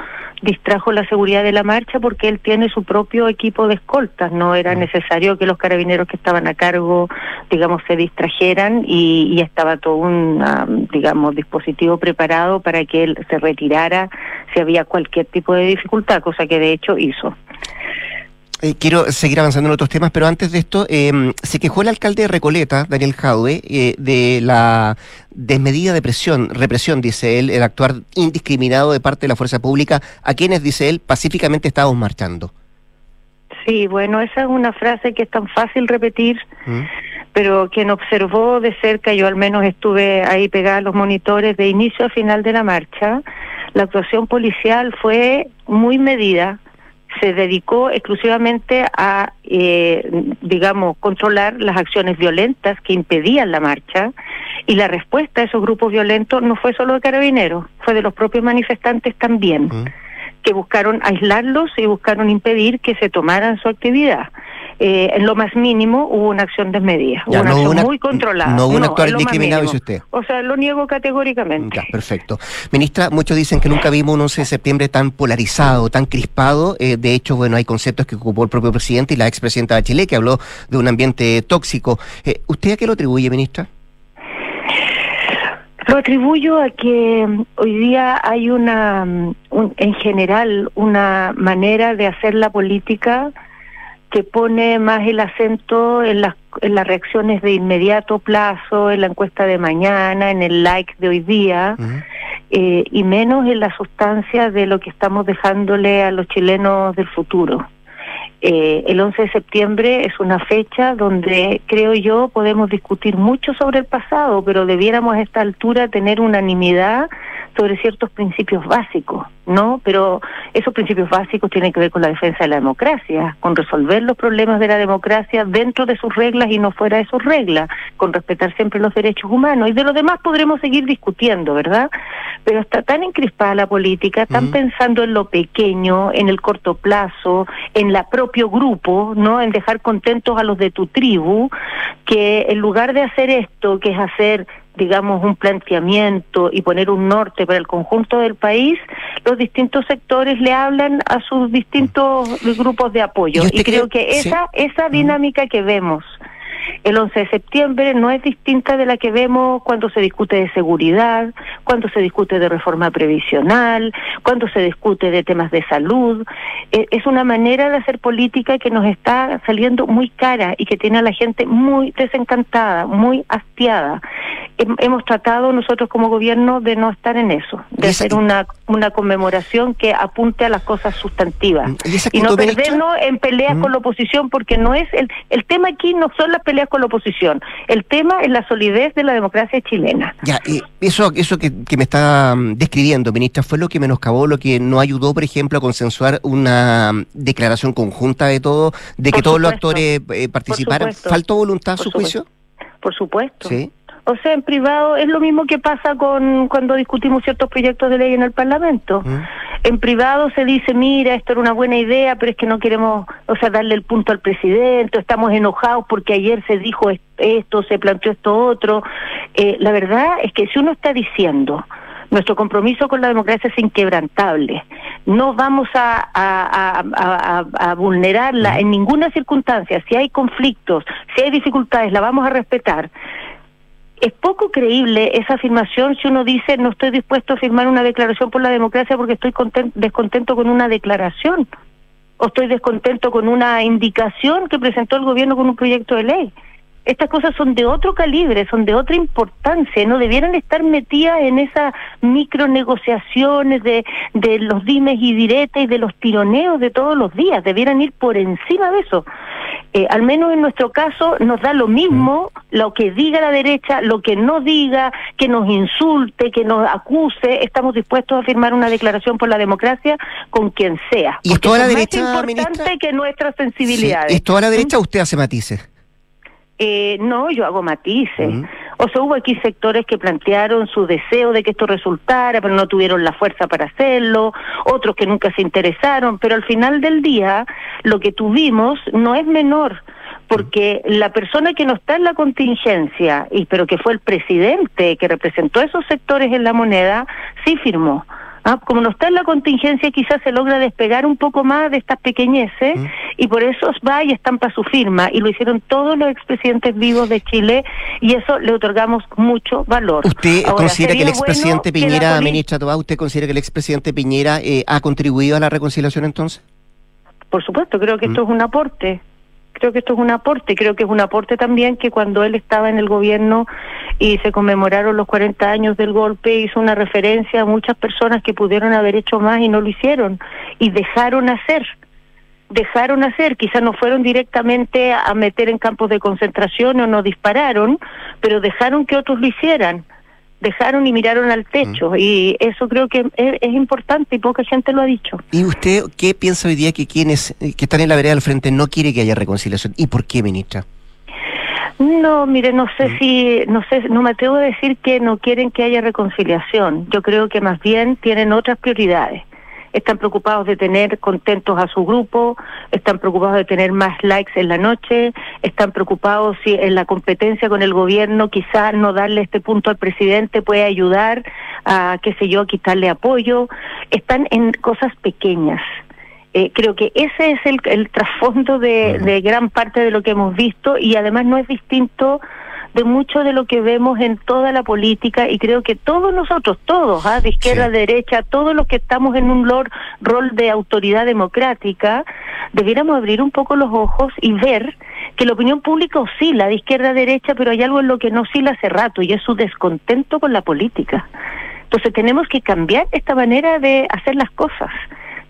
distrajo la seguridad de la marcha porque él tiene su propio equipo de escoltas. No era Mm. necesario que los carabineros que estaban a cargo, digamos, se distrajeran y, y estaba todo un, ah, digamos, dispositivo preparado para que él se retirara si había cualquier tipo de dificultad, cosa que de hecho hizo. Eh, quiero seguir avanzando en otros temas, pero antes de esto, eh, se quejó el alcalde de Recoleta, Daniel Jaude, eh, de la desmedida de presión, represión, dice él, el actuar indiscriminado de parte de la fuerza pública a quienes, dice él, pacíficamente estábamos marchando. Sí, bueno, esa es una frase que es tan fácil repetir, ¿Mm? pero quien observó de cerca, yo al menos estuve ahí pegada a los monitores de inicio a final de la marcha, la actuación policial fue muy medida, se dedicó exclusivamente a, eh, digamos, controlar las acciones violentas que impedían la marcha y la respuesta a esos grupos violentos no fue solo de carabineros, fue de los propios manifestantes también que buscaron aislarlos y buscaron impedir que se tomaran su actividad. Eh, en lo más mínimo hubo una acción desmedida, Ya, hubo una no acción una- muy controlada. no hubo un actuar mínimo. dice usted. O sea, lo niego categóricamente. Ya, perfecto. Ministra, muchos dicen que nunca vimos un 11 de septiembre tan polarizado, tan crispado. Eh, de hecho, bueno, hay conceptos que ocupó el propio presidente y la expresidenta de Chile, que habló de un ambiente tóxico. Eh, ¿Usted a qué lo atribuye, ministra? Lo atribuyo a que hoy día hay una, mm, un- en general, una manera de hacer la política que pone más el acento en las, en las reacciones de inmediato plazo, en la encuesta de mañana, en el like de hoy día, eh, y menos en la sustancia de lo que estamos dejándole a los chilenos del futuro. Eh, el 11 de septiembre es una fecha donde creo yo podemos discutir mucho sobre el pasado, pero debiéramos a esta altura tener unanimidad sobre ciertos principios básicos, ¿no? Pero esos principios básicos tienen que ver con la defensa de la democracia, con resolver los problemas de la democracia dentro de sus reglas y no fuera de sus reglas, con respetar siempre los derechos humanos. Y de lo demás podremos seguir discutiendo, ¿verdad? Pero está tan encrispada la política, tan pensando en lo pequeño, en el corto plazo, en la propio grupo, ¿no? En dejar contentos a los de tu tribu, que en lugar de hacer esto, que es hacer digamos, un planteamiento y poner un norte para el conjunto del país, los distintos sectores le hablan a sus distintos grupos de apoyo. ¿Y usted Y creo que sí. esa, esa dinámica que vemos el 11 de septiembre no es distinta de la que vemos cuando se discute de seguridad, cuando se discute de reforma previsional, cuando se discute de temas de salud. Eh, es una manera de hacer política que nos está saliendo muy cara y que tiene a la gente muy desencantada, muy hastiada. Hem- hemos tratado nosotros como gobierno de no estar en eso, de hacer una, una conmemoración que apunte a las cosas sustantivas ¿Y esa y no perdernos en peleas Mm. con la oposición porque no es el el tema aquí no son las peleas con la oposición el tema es la solidez de la democracia chilena Ya, eh, eso, eso que, que me está mm, describiendo, ministra, fue lo que menoscabó, lo que no ayudó, por ejemplo, a consensuar una mm, declaración conjunta de todo, de que Por todos los actores eh, participaran. ¿Faltó voluntad a Por su supuesto. juicio? por supuesto Sí. O sea en privado es lo mismo que pasa con cuando discutimos ciertos proyectos de ley en el Parlamento Mm. en privado se dice, mira, esto era una buena idea, pero es que no queremos, o sea, darle el punto al presidente, estamos enojados porque ayer se dijo es- esto, se planteó esto otro. Eh, la verdad es que si uno está diciendo, nuestro compromiso con la democracia es inquebrantable, no vamos a, a- a- a- a- a vulnerarla en ninguna circunstancia, si hay conflictos, si hay dificultades, la vamos a respetar. Es poco creíble esa afirmación si uno dice no estoy dispuesto a firmar una declaración por la democracia porque estoy conten- descontento con una declaración o estoy descontento con una indicación que presentó el gobierno con un proyecto de ley. Estas cosas son de otro calibre, son de otra importancia, no debieran estar metidas en esas micronegociaciones de, de los dimes y diretes y de los tironeos de todos los días, debieran ir por encima de eso. Eh, al menos en nuestro caso nos da lo mismo lo que diga la derecha, lo que no diga, que nos insulte, que nos acuse, estamos dispuestos a firmar una declaración por la democracia con quien sea. ¿Y es porque toda la derecha, más importante ministra? que nuestras Sí. sensibilidades. ¿Es toda la derecha o usted hace matices? Eh, no, yo hago matices. O sea, hubo aquí sectores que plantearon su deseo de que esto resultara, pero no tuvieron la fuerza para hacerlo, otros que nunca se interesaron, pero al final del día lo que tuvimos no es menor, porque la persona que no está en la contingencia, y pero que fue el presidente que representó esos sectores en la moneda, sí firmó. Ah, como no está en la contingencia, quizás se logra despegar un poco más de estas pequeñeces Mm. y por eso va y estampa su firma. Y lo hicieron todos los expresidentes vivos de Chile y eso le otorgamos mucho valor. ¿Usted Ahora, considera que el expresidente bueno Piñera, ministra Tobá, usted considera que el expresidente Piñera eh, ha contribuido a la reconciliación entonces? Por supuesto, creo que esto es un aporte. Creo que esto es un aporte. Creo que es un aporte también que cuando él estaba en el gobierno y se conmemoraron los 40 años del golpe, hizo una referencia a muchas personas que pudieron haber hecho más y no lo hicieron. Y dejaron hacer. Dejaron hacer. Quizás no fueron directamente a meter en campos de concentración o no dispararon, pero dejaron que otros lo hicieran. Dejaron y miraron al techo. Y eso creo que es, es importante y poca gente lo ha dicho. ¿Y usted qué piensa hoy día que quienes que están en la vereda del frente no quiere que haya reconciliación? ¿Y por qué, ministra? No, mire, no sé si, no sé, no me atrevo a decir que no quieren que haya reconciliación. Yo creo que más bien tienen otras prioridades. Están preocupados de tener contentos a su grupo, están preocupados de tener más likes en la noche, están preocupados si en la competencia con el gobierno quizás no darle este punto al presidente puede ayudar a, qué sé yo, a quitarle apoyo. Están en cosas pequeñas. Eh, creo que ese es el, el trasfondo de, de gran parte de lo que hemos visto y además no es distinto de mucho de lo que vemos en toda la política y creo que todos nosotros, todos, ¿ah? de izquierda a derecha, todos los que estamos en un lor- rol de autoridad democrática, debiéramos abrir un poco los ojos y ver que la opinión pública oscila de izquierda a derecha, pero hay algo en lo que no oscila hace rato y es su descontento con la política. Entonces tenemos que cambiar esta manera de hacer las cosas.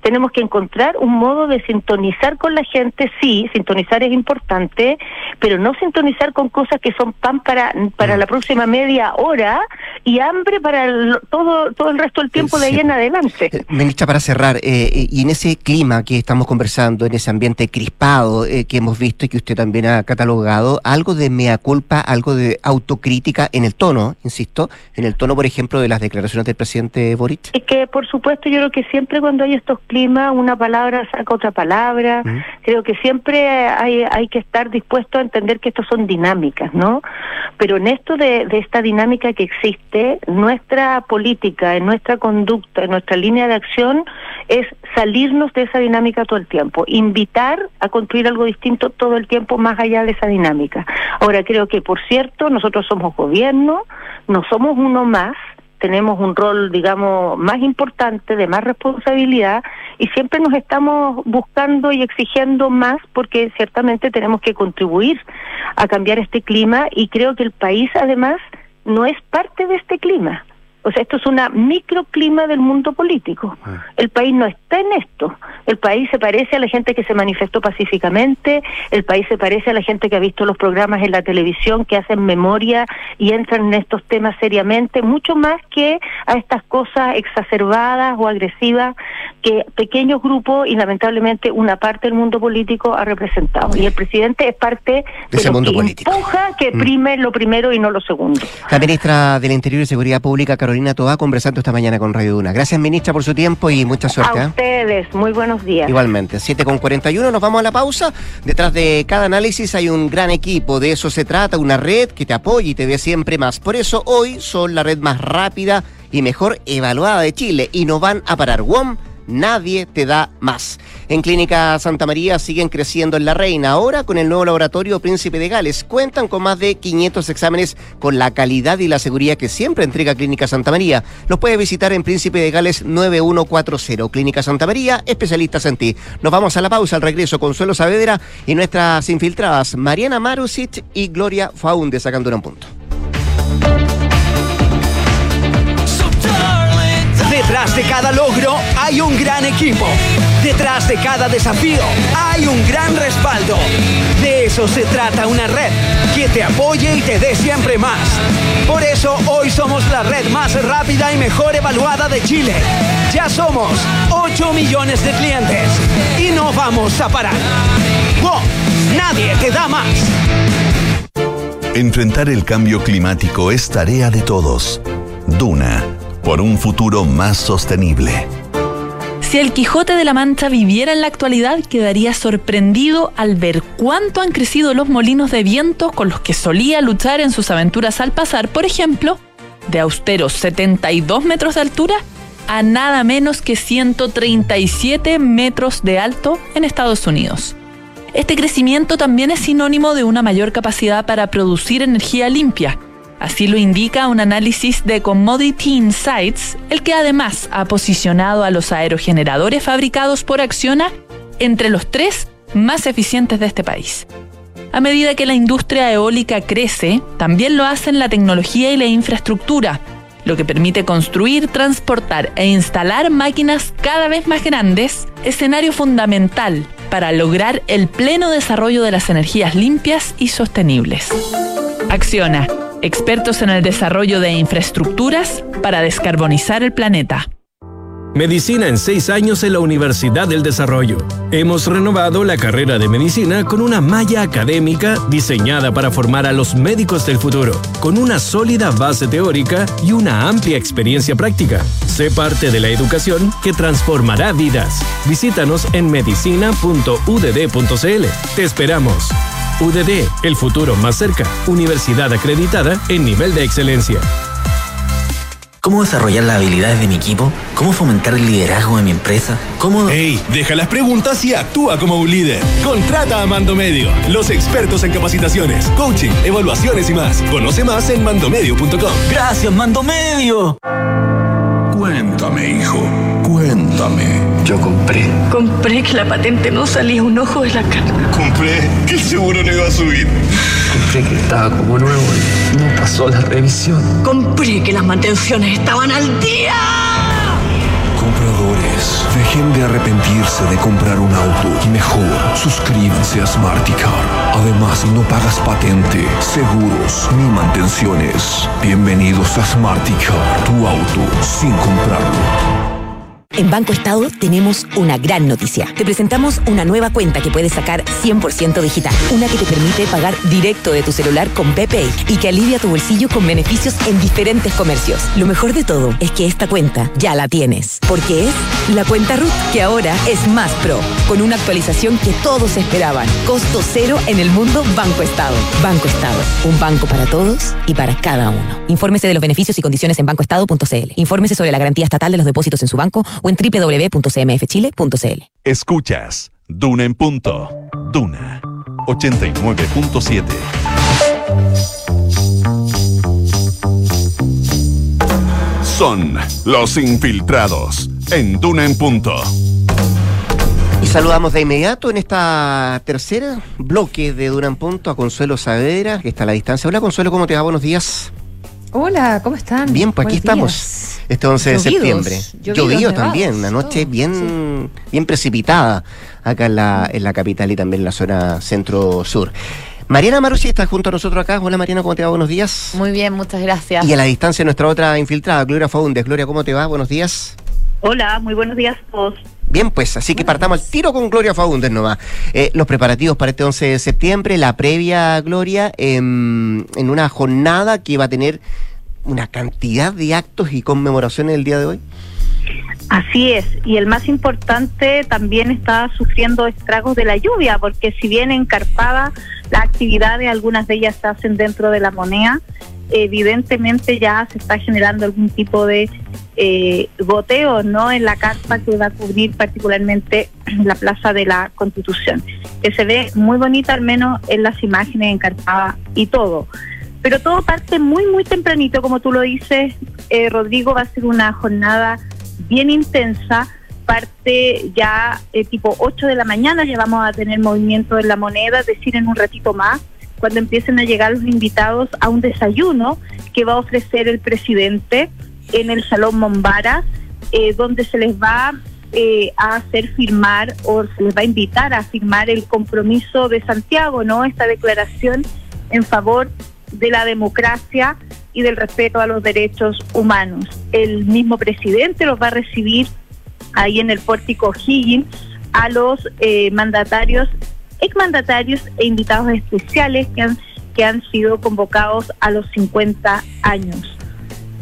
Tenemos que encontrar un modo de sintonizar con la gente, sí, sintonizar es importante, pero no sintonizar con cosas que son pan para, para la próxima media hora y hambre para el- todo, todo el resto del tiempo de ahí en adelante. Ministra, para cerrar, eh, eh, y en ese clima que estamos conversando, en ese ambiente crispado eh, que hemos visto y que usted también ha catalogado, algo de mea culpa, algo de autocrítica en el tono, insisto, en el tono, por ejemplo, de las declaraciones del presidente Boric. Es que, por supuesto, yo creo que siempre cuando hay estos climas, una palabra saca otra palabra. Creo que siempre hay, hay que estar dispuesto a entender que estos son dinámicas, ¿no? Pero en esto de, de esta dinámica que existe, nuestra política, en nuestra conducta, en nuestra línea de acción, es salirnos de esa dinámica todo el tiempo, invitar a construir algo distinto todo el tiempo más allá de esa dinámica. Ahora, creo que, por cierto, nosotros somos gobierno, no somos uno más, tenemos un rol, digamos, más importante, de más responsabilidad, y siempre nos estamos buscando y exigiendo más porque ciertamente tenemos que contribuir a cambiar este clima y creo que el país además no es parte de este clima. O sea, esto es una microclima del mundo político. El país no está en esto. El país se parece a la gente que se manifestó pacíficamente, el país se parece a la gente que ha visto los programas en la televisión, que hacen memoria y entran en estos temas seriamente, mucho más que a estas cosas exacerbadas o agresivas que pequeños grupos y lamentablemente una parte del mundo político ha representado. Y el presidente es parte de, ese lo mundo que político. empuja que Mm. prime lo primero y no lo segundo. La ministra del Interior y Seguridad Pública, Carolina Tobá, conversando esta mañana con Radio Duna. Gracias, ministra, por su tiempo y mucha suerte. A ¿eh? ustedes, muy buenos días. Igualmente, 7 con 41, nos vamos a la pausa. Detrás de cada análisis hay un gran equipo, de eso se trata, una red que te apoya y te dé siempre más. Por eso hoy son la red más rápida y mejor evaluada de Chile y no van a parar. WOM, nadie te da más. En Clínica Santa María siguen creciendo en La Reina. Ahora con el nuevo laboratorio Príncipe de Gales cuentan con más de 500 exámenes con la calidad y la seguridad que siempre entrega Clínica Santa María. Los puedes visitar en Príncipe de Gales 9140. Clínica Santa María, especialistas en ti. Nos vamos a la pausa al regreso. Consuelo Saavedra y nuestras infiltradas Mariana Marusic y Gloria Faunde sacando un punto. Detrás de cada logro hay un gran equipo. Detrás de cada desafío hay un gran respaldo. De eso se trata una red que te apoye y te dé siempre más. Por eso hoy somos la red más rápida y mejor evaluada de Chile. Ya somos 8 millones de clientes y no vamos a parar. ¡Wow! Nadie te da más. Enfrentar el cambio climático es tarea de todos. Duna, por un futuro más sostenible. Si el Quijote de la Mancha viviera en la actualidad, quedaría sorprendido al ver cuánto han crecido los molinos de viento con los que solía luchar en sus aventuras al pasar, por ejemplo, de austeros 72 metros de altura a nada menos que 137 metros de alto en Estados Unidos. Este crecimiento también es sinónimo de una mayor capacidad para producir energía limpia. Así lo indica un análisis de Commodity Insights, el que además ha posicionado a los aerogeneradores fabricados por Acciona entre los tres más eficientes de este país. A medida que la industria eólica crece, también lo hacen la tecnología y la infraestructura, lo que permite construir, transportar e instalar máquinas cada vez más grandes, escenario fundamental para lograr el pleno desarrollo de las energías limpias y sostenibles. Acciona, expertos en el desarrollo de infraestructuras para descarbonizar el planeta. Medicina en seis años en la Universidad del Desarrollo. Hemos renovado la carrera de medicina con una malla académica diseñada para formar a los médicos del futuro, con una sólida base teórica y una amplia experiencia práctica. Sé parte de la educación que transformará vidas. Visítanos en medicina.udd.cl. Te esperamos. UDD, el futuro más cerca. Universidad acreditada en nivel de excelencia. ¿Cómo desarrollar las habilidades de mi equipo? ¿Cómo fomentar el liderazgo de mi empresa? ¿Cómo...? ¡Ey! Deja las preguntas y actúa como un líder. Contrata a Mando Medio, los expertos en capacitaciones, coaching, evaluaciones y más. Conoce más en mandomedio.com. ¡Gracias, Mando Medio! Cuéntame, hijo. Cuéntame. Yo compré. Compré que la patente no salía un ojo de la cara. Compré que el seguro no iba a subir. Compré que estaba como nuevo y no pasó la revisión. Compré que las mantenciones estaban al día. Compradores, dejen de arrepentirse de comprar un auto y mejor suscríbanse a Smarticar. Además, no pagas patente, seguros ni mantenciones. Bienvenidos a Smarticar, tu auto sin comprarlo. En Banco Estado tenemos una gran noticia. Te presentamos una nueva cuenta que puedes sacar 100% digital. Una que te permite pagar directo de tu celular con BPay y que alivia tu bolsillo con beneficios en diferentes comercios. Lo mejor de todo es que esta cuenta ya la tienes. Porque es la cuenta RUT, que ahora es más pro. Con una actualización que todos esperaban. Costo cero en el mundo Banco Estado. Banco Estado. Un banco para todos y para cada uno. Infórmese de los beneficios y condiciones en bancoestado.cl. Infórmese sobre la garantía estatal de los depósitos en su banco o en www.cmfchile.cl. Escuchas Duna en punto. Duna 89.7. Son los infiltrados en Duna en punto. Y saludamos de inmediato en esta tercera bloque de Duna en punto a Consuelo Saavedra, que está a la distancia. Hola Consuelo, ¿cómo te va? Buenos días. Hola, ¿cómo están? Bien, pues aquí estamos. Este 11 de Llovidos, septiembre. Llovido nevados, también, una noche todo, bien, bien precipitada acá en la, en la capital y también en la zona centro-sur. Mariana Marucci está junto a nosotros acá. Hola Mariana, ¿cómo te va? Buenos días. Muy bien, muchas gracias. Y a la distancia nuestra otra infiltrada, Gloria Faundes. Gloria, ¿cómo te va? Buenos días. Hola, muy buenos días a todos. Bien, pues así que partamos al tiro con Gloria Faundes nomás. Eh, los preparativos para este 11 de septiembre, la previa, Gloria, em, en una jornada que va a tener una cantidad de actos y conmemoraciones el día de hoy. Así es, y el más importante también está sufriendo estragos de la lluvia, porque si bien encarpada las actividades, algunas de ellas se hacen dentro de la moneda, evidentemente ya se está generando algún tipo de eh, no en la carpa que va a cubrir particularmente la plaza de la Constitución, que se ve muy bonita al menos en las imágenes encarpadas y todo. Pero todo parte muy, muy tempranito, como tú lo dices, eh, Rodrigo, va a ser una jornada bien intensa, parte ya eh, tipo 8 de la mañana, ya vamos a tener movimiento en la moneda, es decir, en un ratito más, cuando empiecen a llegar los invitados a un desayuno que va a ofrecer el presidente en el Salón Mombara, eh, donde se les va eh, a hacer firmar o se les va a invitar a firmar el compromiso de Santiago, ¿no? Esta declaración en favor de la democracia y del respeto a los derechos humanos. El mismo presidente los va a recibir ahí en el pórtico Higgins a los eh, mandatarios, exmandatarios e invitados especiales que han, que han sido convocados a los 50 años.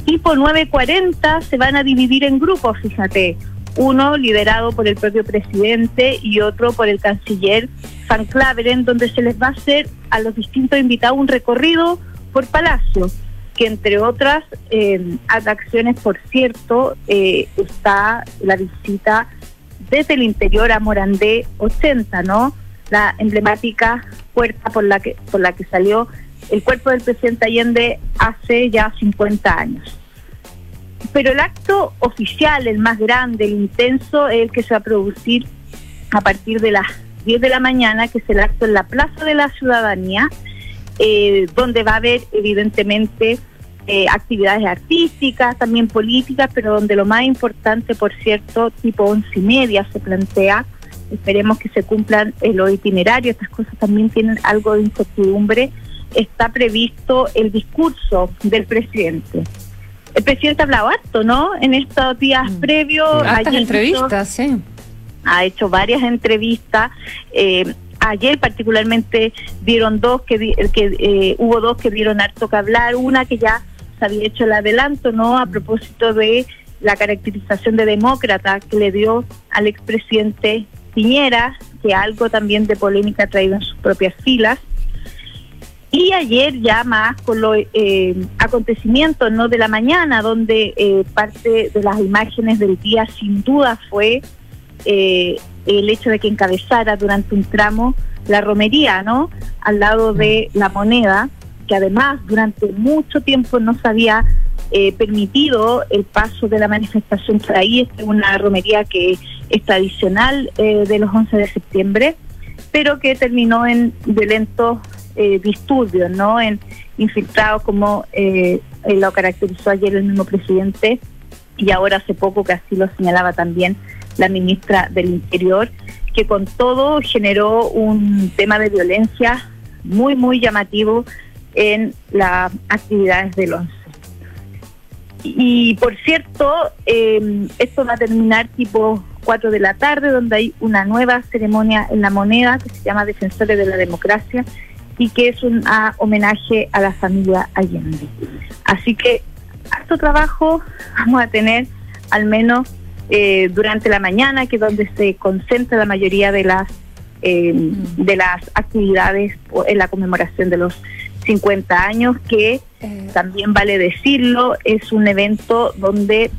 Tipo 940 se van a dividir en grupos, fíjate, uno liderado por el propio presidente y otro por el canciller Van Claveren, donde se les va a hacer a los distintos invitados un recorrido por Palacio. que entre otras eh, atracciones, por cierto, eh, está la visita desde el interior a Morandé 80, ¿no? La emblemática puerta por la que por la que salió el cuerpo del presidente Allende hace ya 50 años. Pero el acto oficial, el más grande, el intenso, es el que se va a producir a partir de las 10 de la mañana, que es el acto en la Plaza de la Ciudadanía, eh, donde va a haber evidentemente eh, actividades artísticas, también políticas, pero donde lo más importante, por cierto, tipo once y media se plantea, esperemos que se cumplan eh, los itinerarios, estas cosas también tienen algo de incertidumbre, está previsto el discurso del presidente. El presidente ha hablado harto, ¿no? En estos días previos. Hartas entrevistas, sí. ha hecho varias entrevistas. eh, ayer particularmente dieron dos que, que eh, hubo dos que dieron harto que hablar, una que ya se había hecho el adelanto, ¿no? A propósito de la caracterización de demócrata que le dio al expresidente Piñera, que algo también de polémica ha traído en sus propias filas. Y ayer ya más con los eh, acontecimientos no de la mañana, donde eh, parte de las imágenes del día sin duda fue eh, el hecho de que encabezara durante un tramo la romería, ¿no? Al lado de la moneda, que además durante mucho tiempo no se había eh, permitido el paso de la manifestación por ahí. Es una romería que es tradicional eh, de los 11 de septiembre, pero que terminó en violentos eh, disturbios, ¿no? En infiltrados como eh, lo caracterizó ayer el mismo presidente y ahora hace poco que así lo señalaba también la ministra del Interior, que con todo generó un tema de violencia muy, muy llamativo en las actividades del 11. Y por cierto, eh, esto va a terminar tipo 4 de la tarde, donde hay una nueva ceremonia en la moneda que se llama Defensores de la Democracia y que es un ah, homenaje a la familia Allende. Así que harto trabajo vamos a tener al menos eh, durante la mañana, que es donde se concentra la mayoría de las eh, de las actividades en la conmemoración de los 50 años, que también vale decirlo, es un evento donde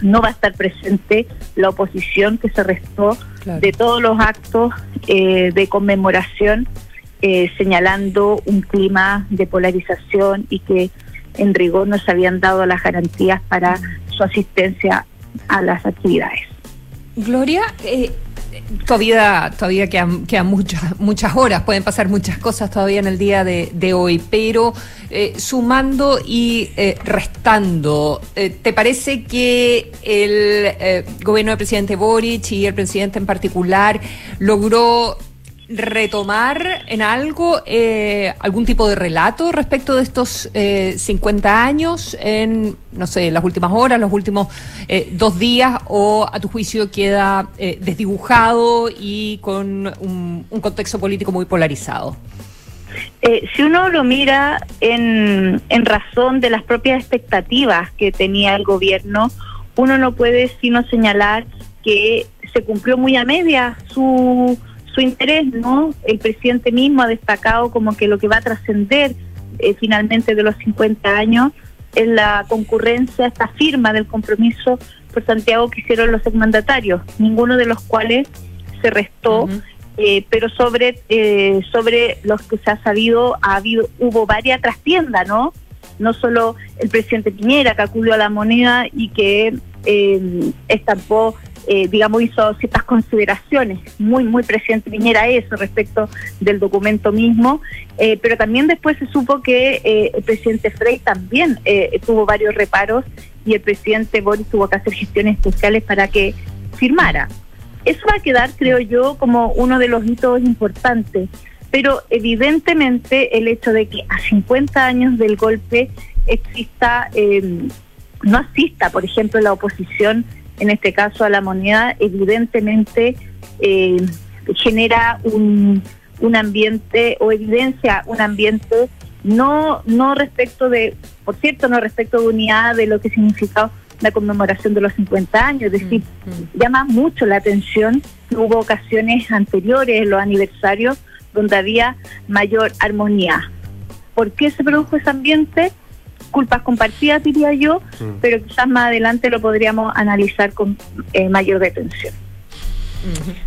no va a estar presente la oposición que se restó de todos los actos eh, de conmemoración, eh, señalando un clima de polarización y que en rigor no se habían dado las garantías para su asistencia a las actividades. Gloria, eh, todavía, todavía quedan, quedan muchas, muchas horas, pueden pasar muchas cosas todavía en el día de, hoy, pero eh, sumando y eh, restando, eh, ¿te parece que el eh, gobierno del presidente Boric y el presidente en particular logró retomar en algo eh, algún tipo de relato respecto de estos eh, 50 años en, no sé, las últimas horas, los últimos eh, dos días, o a tu juicio queda eh, desdibujado y con un, un contexto político muy polarizado? Eh, si uno lo mira en, en razón de las propias expectativas que tenía el gobierno, uno no puede sino señalar que se cumplió muy a media su, su interés, ¿no? El presidente mismo ha destacado como que lo que va a trascender eh, finalmente de los 50 años es la concurrencia, esta firma del compromiso por Santiago que hicieron los exmandatarios, ninguno de los cuales se restó. Eh, pero sobre eh, sobre los que se ha sabido ha habido hubo varias trastiendas no no solo el presidente Piñera que acudió a la moneda y que eh, estampó eh, digamos hizo ciertas consideraciones muy muy presidente Piñera eso respecto del documento mismo. Eh, pero también después se supo que eh, el presidente Frey también eh, tuvo varios reparos y el presidente Boris tuvo que hacer gestiones especiales para que firmara. Eso va a quedar, creo yo, como uno de los hitos importantes. Pero evidentemente el hecho de que a 50 años del golpe exista, no asista, por ejemplo, la oposición, en este caso a la moneda, evidentemente eh, genera un, un ambiente o evidencia un ambiente no no respecto de, por cierto, no respecto de unidad de lo que significaba la conmemoración de los 50 años, es decir, llama mucho la atención que hubo ocasiones anteriores, los aniversarios, donde había mayor armonía. ¿Por qué se produjo ese ambiente? Culpas compartidas, diría yo, pero quizás más adelante lo podríamos analizar con eh, mayor detención.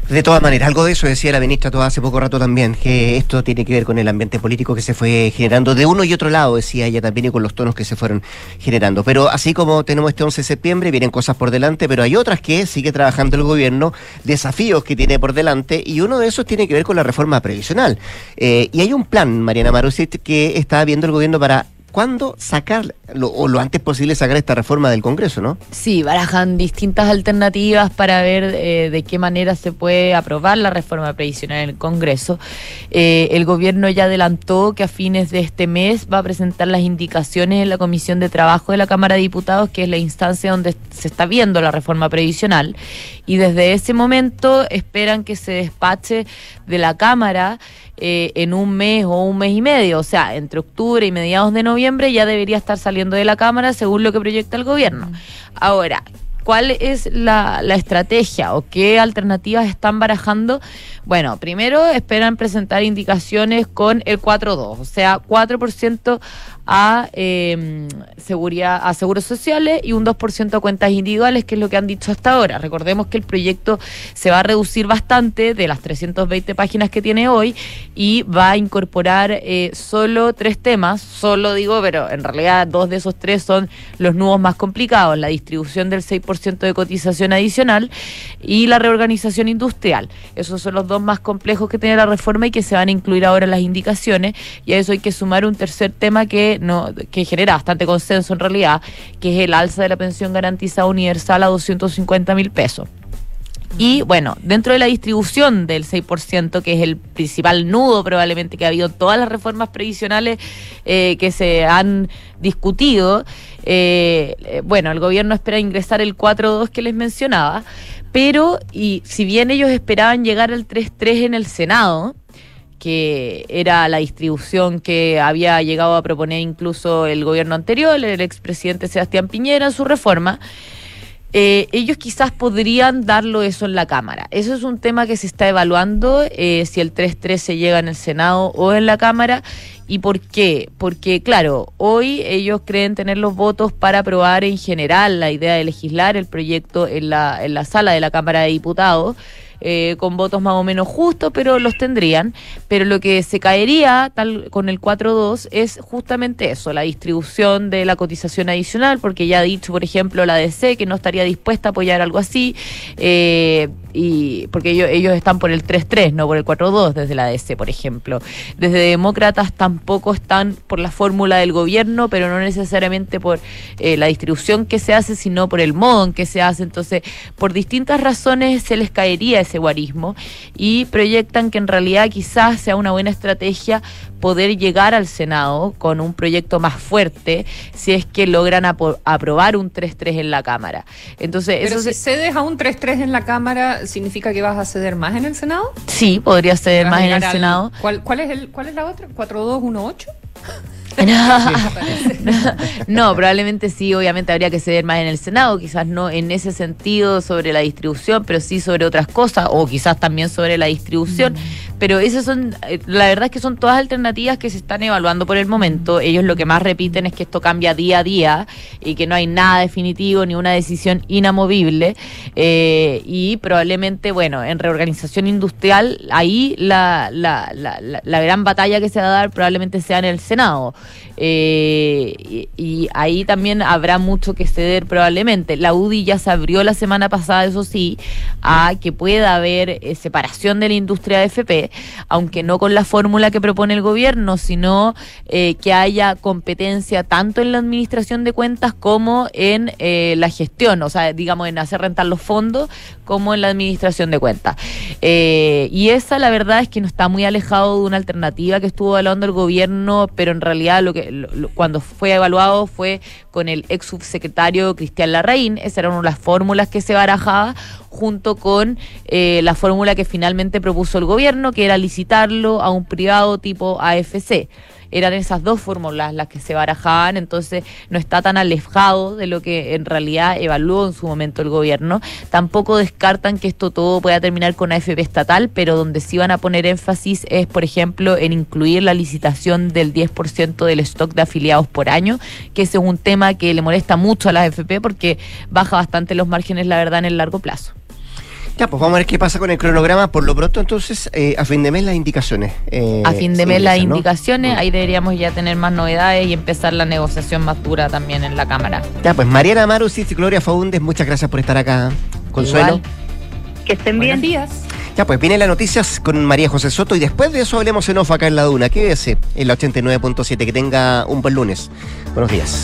De todas maneras, algo de eso decía la ministra todo hace poco rato también, que esto tiene que ver con el ambiente político que se fue generando de uno y otro lado, decía ella también, y con los tonos que se fueron generando. Pero así como tenemos este 11 de septiembre, vienen cosas por delante, pero hay otras que sigue trabajando el gobierno, desafíos que tiene por delante, y uno de esos tiene que ver con la reforma previsional. Eh, y hay un plan, Mariana Marusit, que está viendo el gobierno para ¿Cuándo sacar, o lo antes posible sacar esta reforma del Congreso, no? Sí, barajan distintas alternativas para ver eh, de qué manera se puede aprobar la reforma previsional en el Congreso. Eh, el gobierno ya adelantó que a fines de este mes va a presentar las indicaciones en la Comisión de Trabajo de la Cámara de Diputados, que es la instancia donde se está viendo la reforma previsional. Y desde ese momento esperan que se despache de la Cámara eh, en un mes o un mes y medio, o sea, entre octubre y mediados de noviembre ya debería estar saliendo de la Cámara según lo que proyecta el gobierno. Ahora, ¿Cuál es la, la, estrategia o qué alternativas están barajando? Bueno, primero esperan presentar indicaciones con el 4.2, o sea, 4% a eh, seguridad, a seguros sociales y un 2% a cuentas individuales, que es lo que han dicho hasta ahora. Recordemos que el proyecto se va a reducir bastante de las 320 páginas que tiene hoy y va a incorporar eh, solo tres temas, solo digo, pero en realidad dos de esos tres son los nuevos más complicados, la distribución del 6% de cotización adicional y la reorganización industrial. Esos son los dos más complejos que tiene la reforma y que se van a incluir ahora en las indicaciones y a eso hay que sumar un tercer tema que no, que genera bastante consenso en realidad, que es el alza de la pensión garantizada universal a 250 mil pesos. Y bueno, dentro de la distribución del 6%, que es el principal nudo probablemente que ha habido todas las reformas previsionales eh, que se han discutido, eh, bueno, el gobierno espera ingresar el 4.2 que les mencionaba, pero y si bien ellos esperaban llegar al 3.3 en el Senado, que era la distribución que había llegado a proponer incluso el gobierno anterior, el expresidente Sebastián Piñera, en su reforma, eh, ellos quizás podrían darlo eso en la Cámara. Eso es un tema que se está evaluando, eh, si el 3.3 se llega en el Senado o en la Cámara. ¿Y por qué? Porque, claro, hoy ellos creen tener los votos para aprobar en general la idea de legislar el proyecto en la, en la sala de la Cámara de Diputados. Eh, con votos más o menos justos, pero los tendrían. Pero lo que se caería tal con el 4-2 es justamente eso, la distribución de la cotización adicional, porque ya ha dicho, por ejemplo, la DC que no estaría dispuesta a apoyar algo así, eh, y porque ellos, ellos están por el 3-3, no por el 4-2 desde la DC, por ejemplo. Desde Demócratas tampoco están por la fórmula del gobierno, pero no necesariamente por eh, la distribución que se hace, sino por el modo en que se hace. Entonces, por distintas razones se les caería ese guarismo y proyectan que en realidad quizás sea una buena estrategia poder llegar al Senado con un proyecto más fuerte si es que logran aprobar un 3-3 en la Cámara. Entonces, Pero eso si cedes a un 3-3 en la Cámara, ¿significa que vas a ceder más en el Senado? Sí, podría ceder más en el Senado. ¿Cuál, cuál, es el, ¿Cuál es la otra? ¿4-2-1-8? no, probablemente sí, obviamente habría que ceder más en el Senado, quizás no en ese sentido sobre la distribución, pero sí sobre otras cosas, o quizás también sobre la distribución. Pero esas son, eh, la verdad es que son todas alternativas que se están evaluando por el momento. Ellos lo que más repiten es que esto cambia día a día y que no hay nada definitivo ni una decisión inamovible. Eh, y probablemente, bueno, en reorganización industrial, ahí la, la, la, la gran batalla que se va a dar probablemente sea en el Senado. Eh, y, ahí también habrá mucho que ceder probablemente. La UDI ya se abrió la semana pasada, eso sí, a que pueda haber eh, separación de la industria de FP, aunque no con la fórmula que propone el gobierno, sino eh, que haya competencia tanto en la administración de cuentas como en la gestión, o sea, digamos, en hacer rentar los fondos como en la administración de cuentas. y esa, la verdad, es que no está muy alejado de una alternativa que estuvo evaluando el gobierno, pero en realidad lo que cuando fue evaluado fue con el ex subsecretario Cristian Larraín, esa era una de las fórmulas que se barajaba, junto con eh, la fórmula que finalmente propuso el gobierno, que era licitarlo a un privado tipo AFC. Eran esas dos fórmulas las que se barajaban, entonces no está tan alejado de lo que en realidad evaluó en su momento el gobierno. Tampoco descartan que esto todo pueda terminar con AFP estatal, pero donde sí van a poner énfasis es, por ejemplo, en incluir la licitación del 10% del stock de afiliados por año, que ese es un tema que le molesta mucho a las AFP porque baja bastante los márgenes, la verdad, en el largo plazo. Ya, pues vamos a ver qué pasa con el cronograma. Por lo pronto, entonces, eh, a fin de mes las indicaciones. eh, a fin de mes las indicaciones, ahí deberíamos ya tener más novedades y empezar la negociación más dura también en la Cámara. Ya, pues Mariana Marus y Gloria Faúndez, muchas gracias por estar acá. Consuelo. Igual. Que estén bien. días. Ya, pues vienen las noticias con María José Soto y después de eso hablemos en off acá en la Duna. Quédese en la 89.7. Que tenga un buen lunes. Buenos días.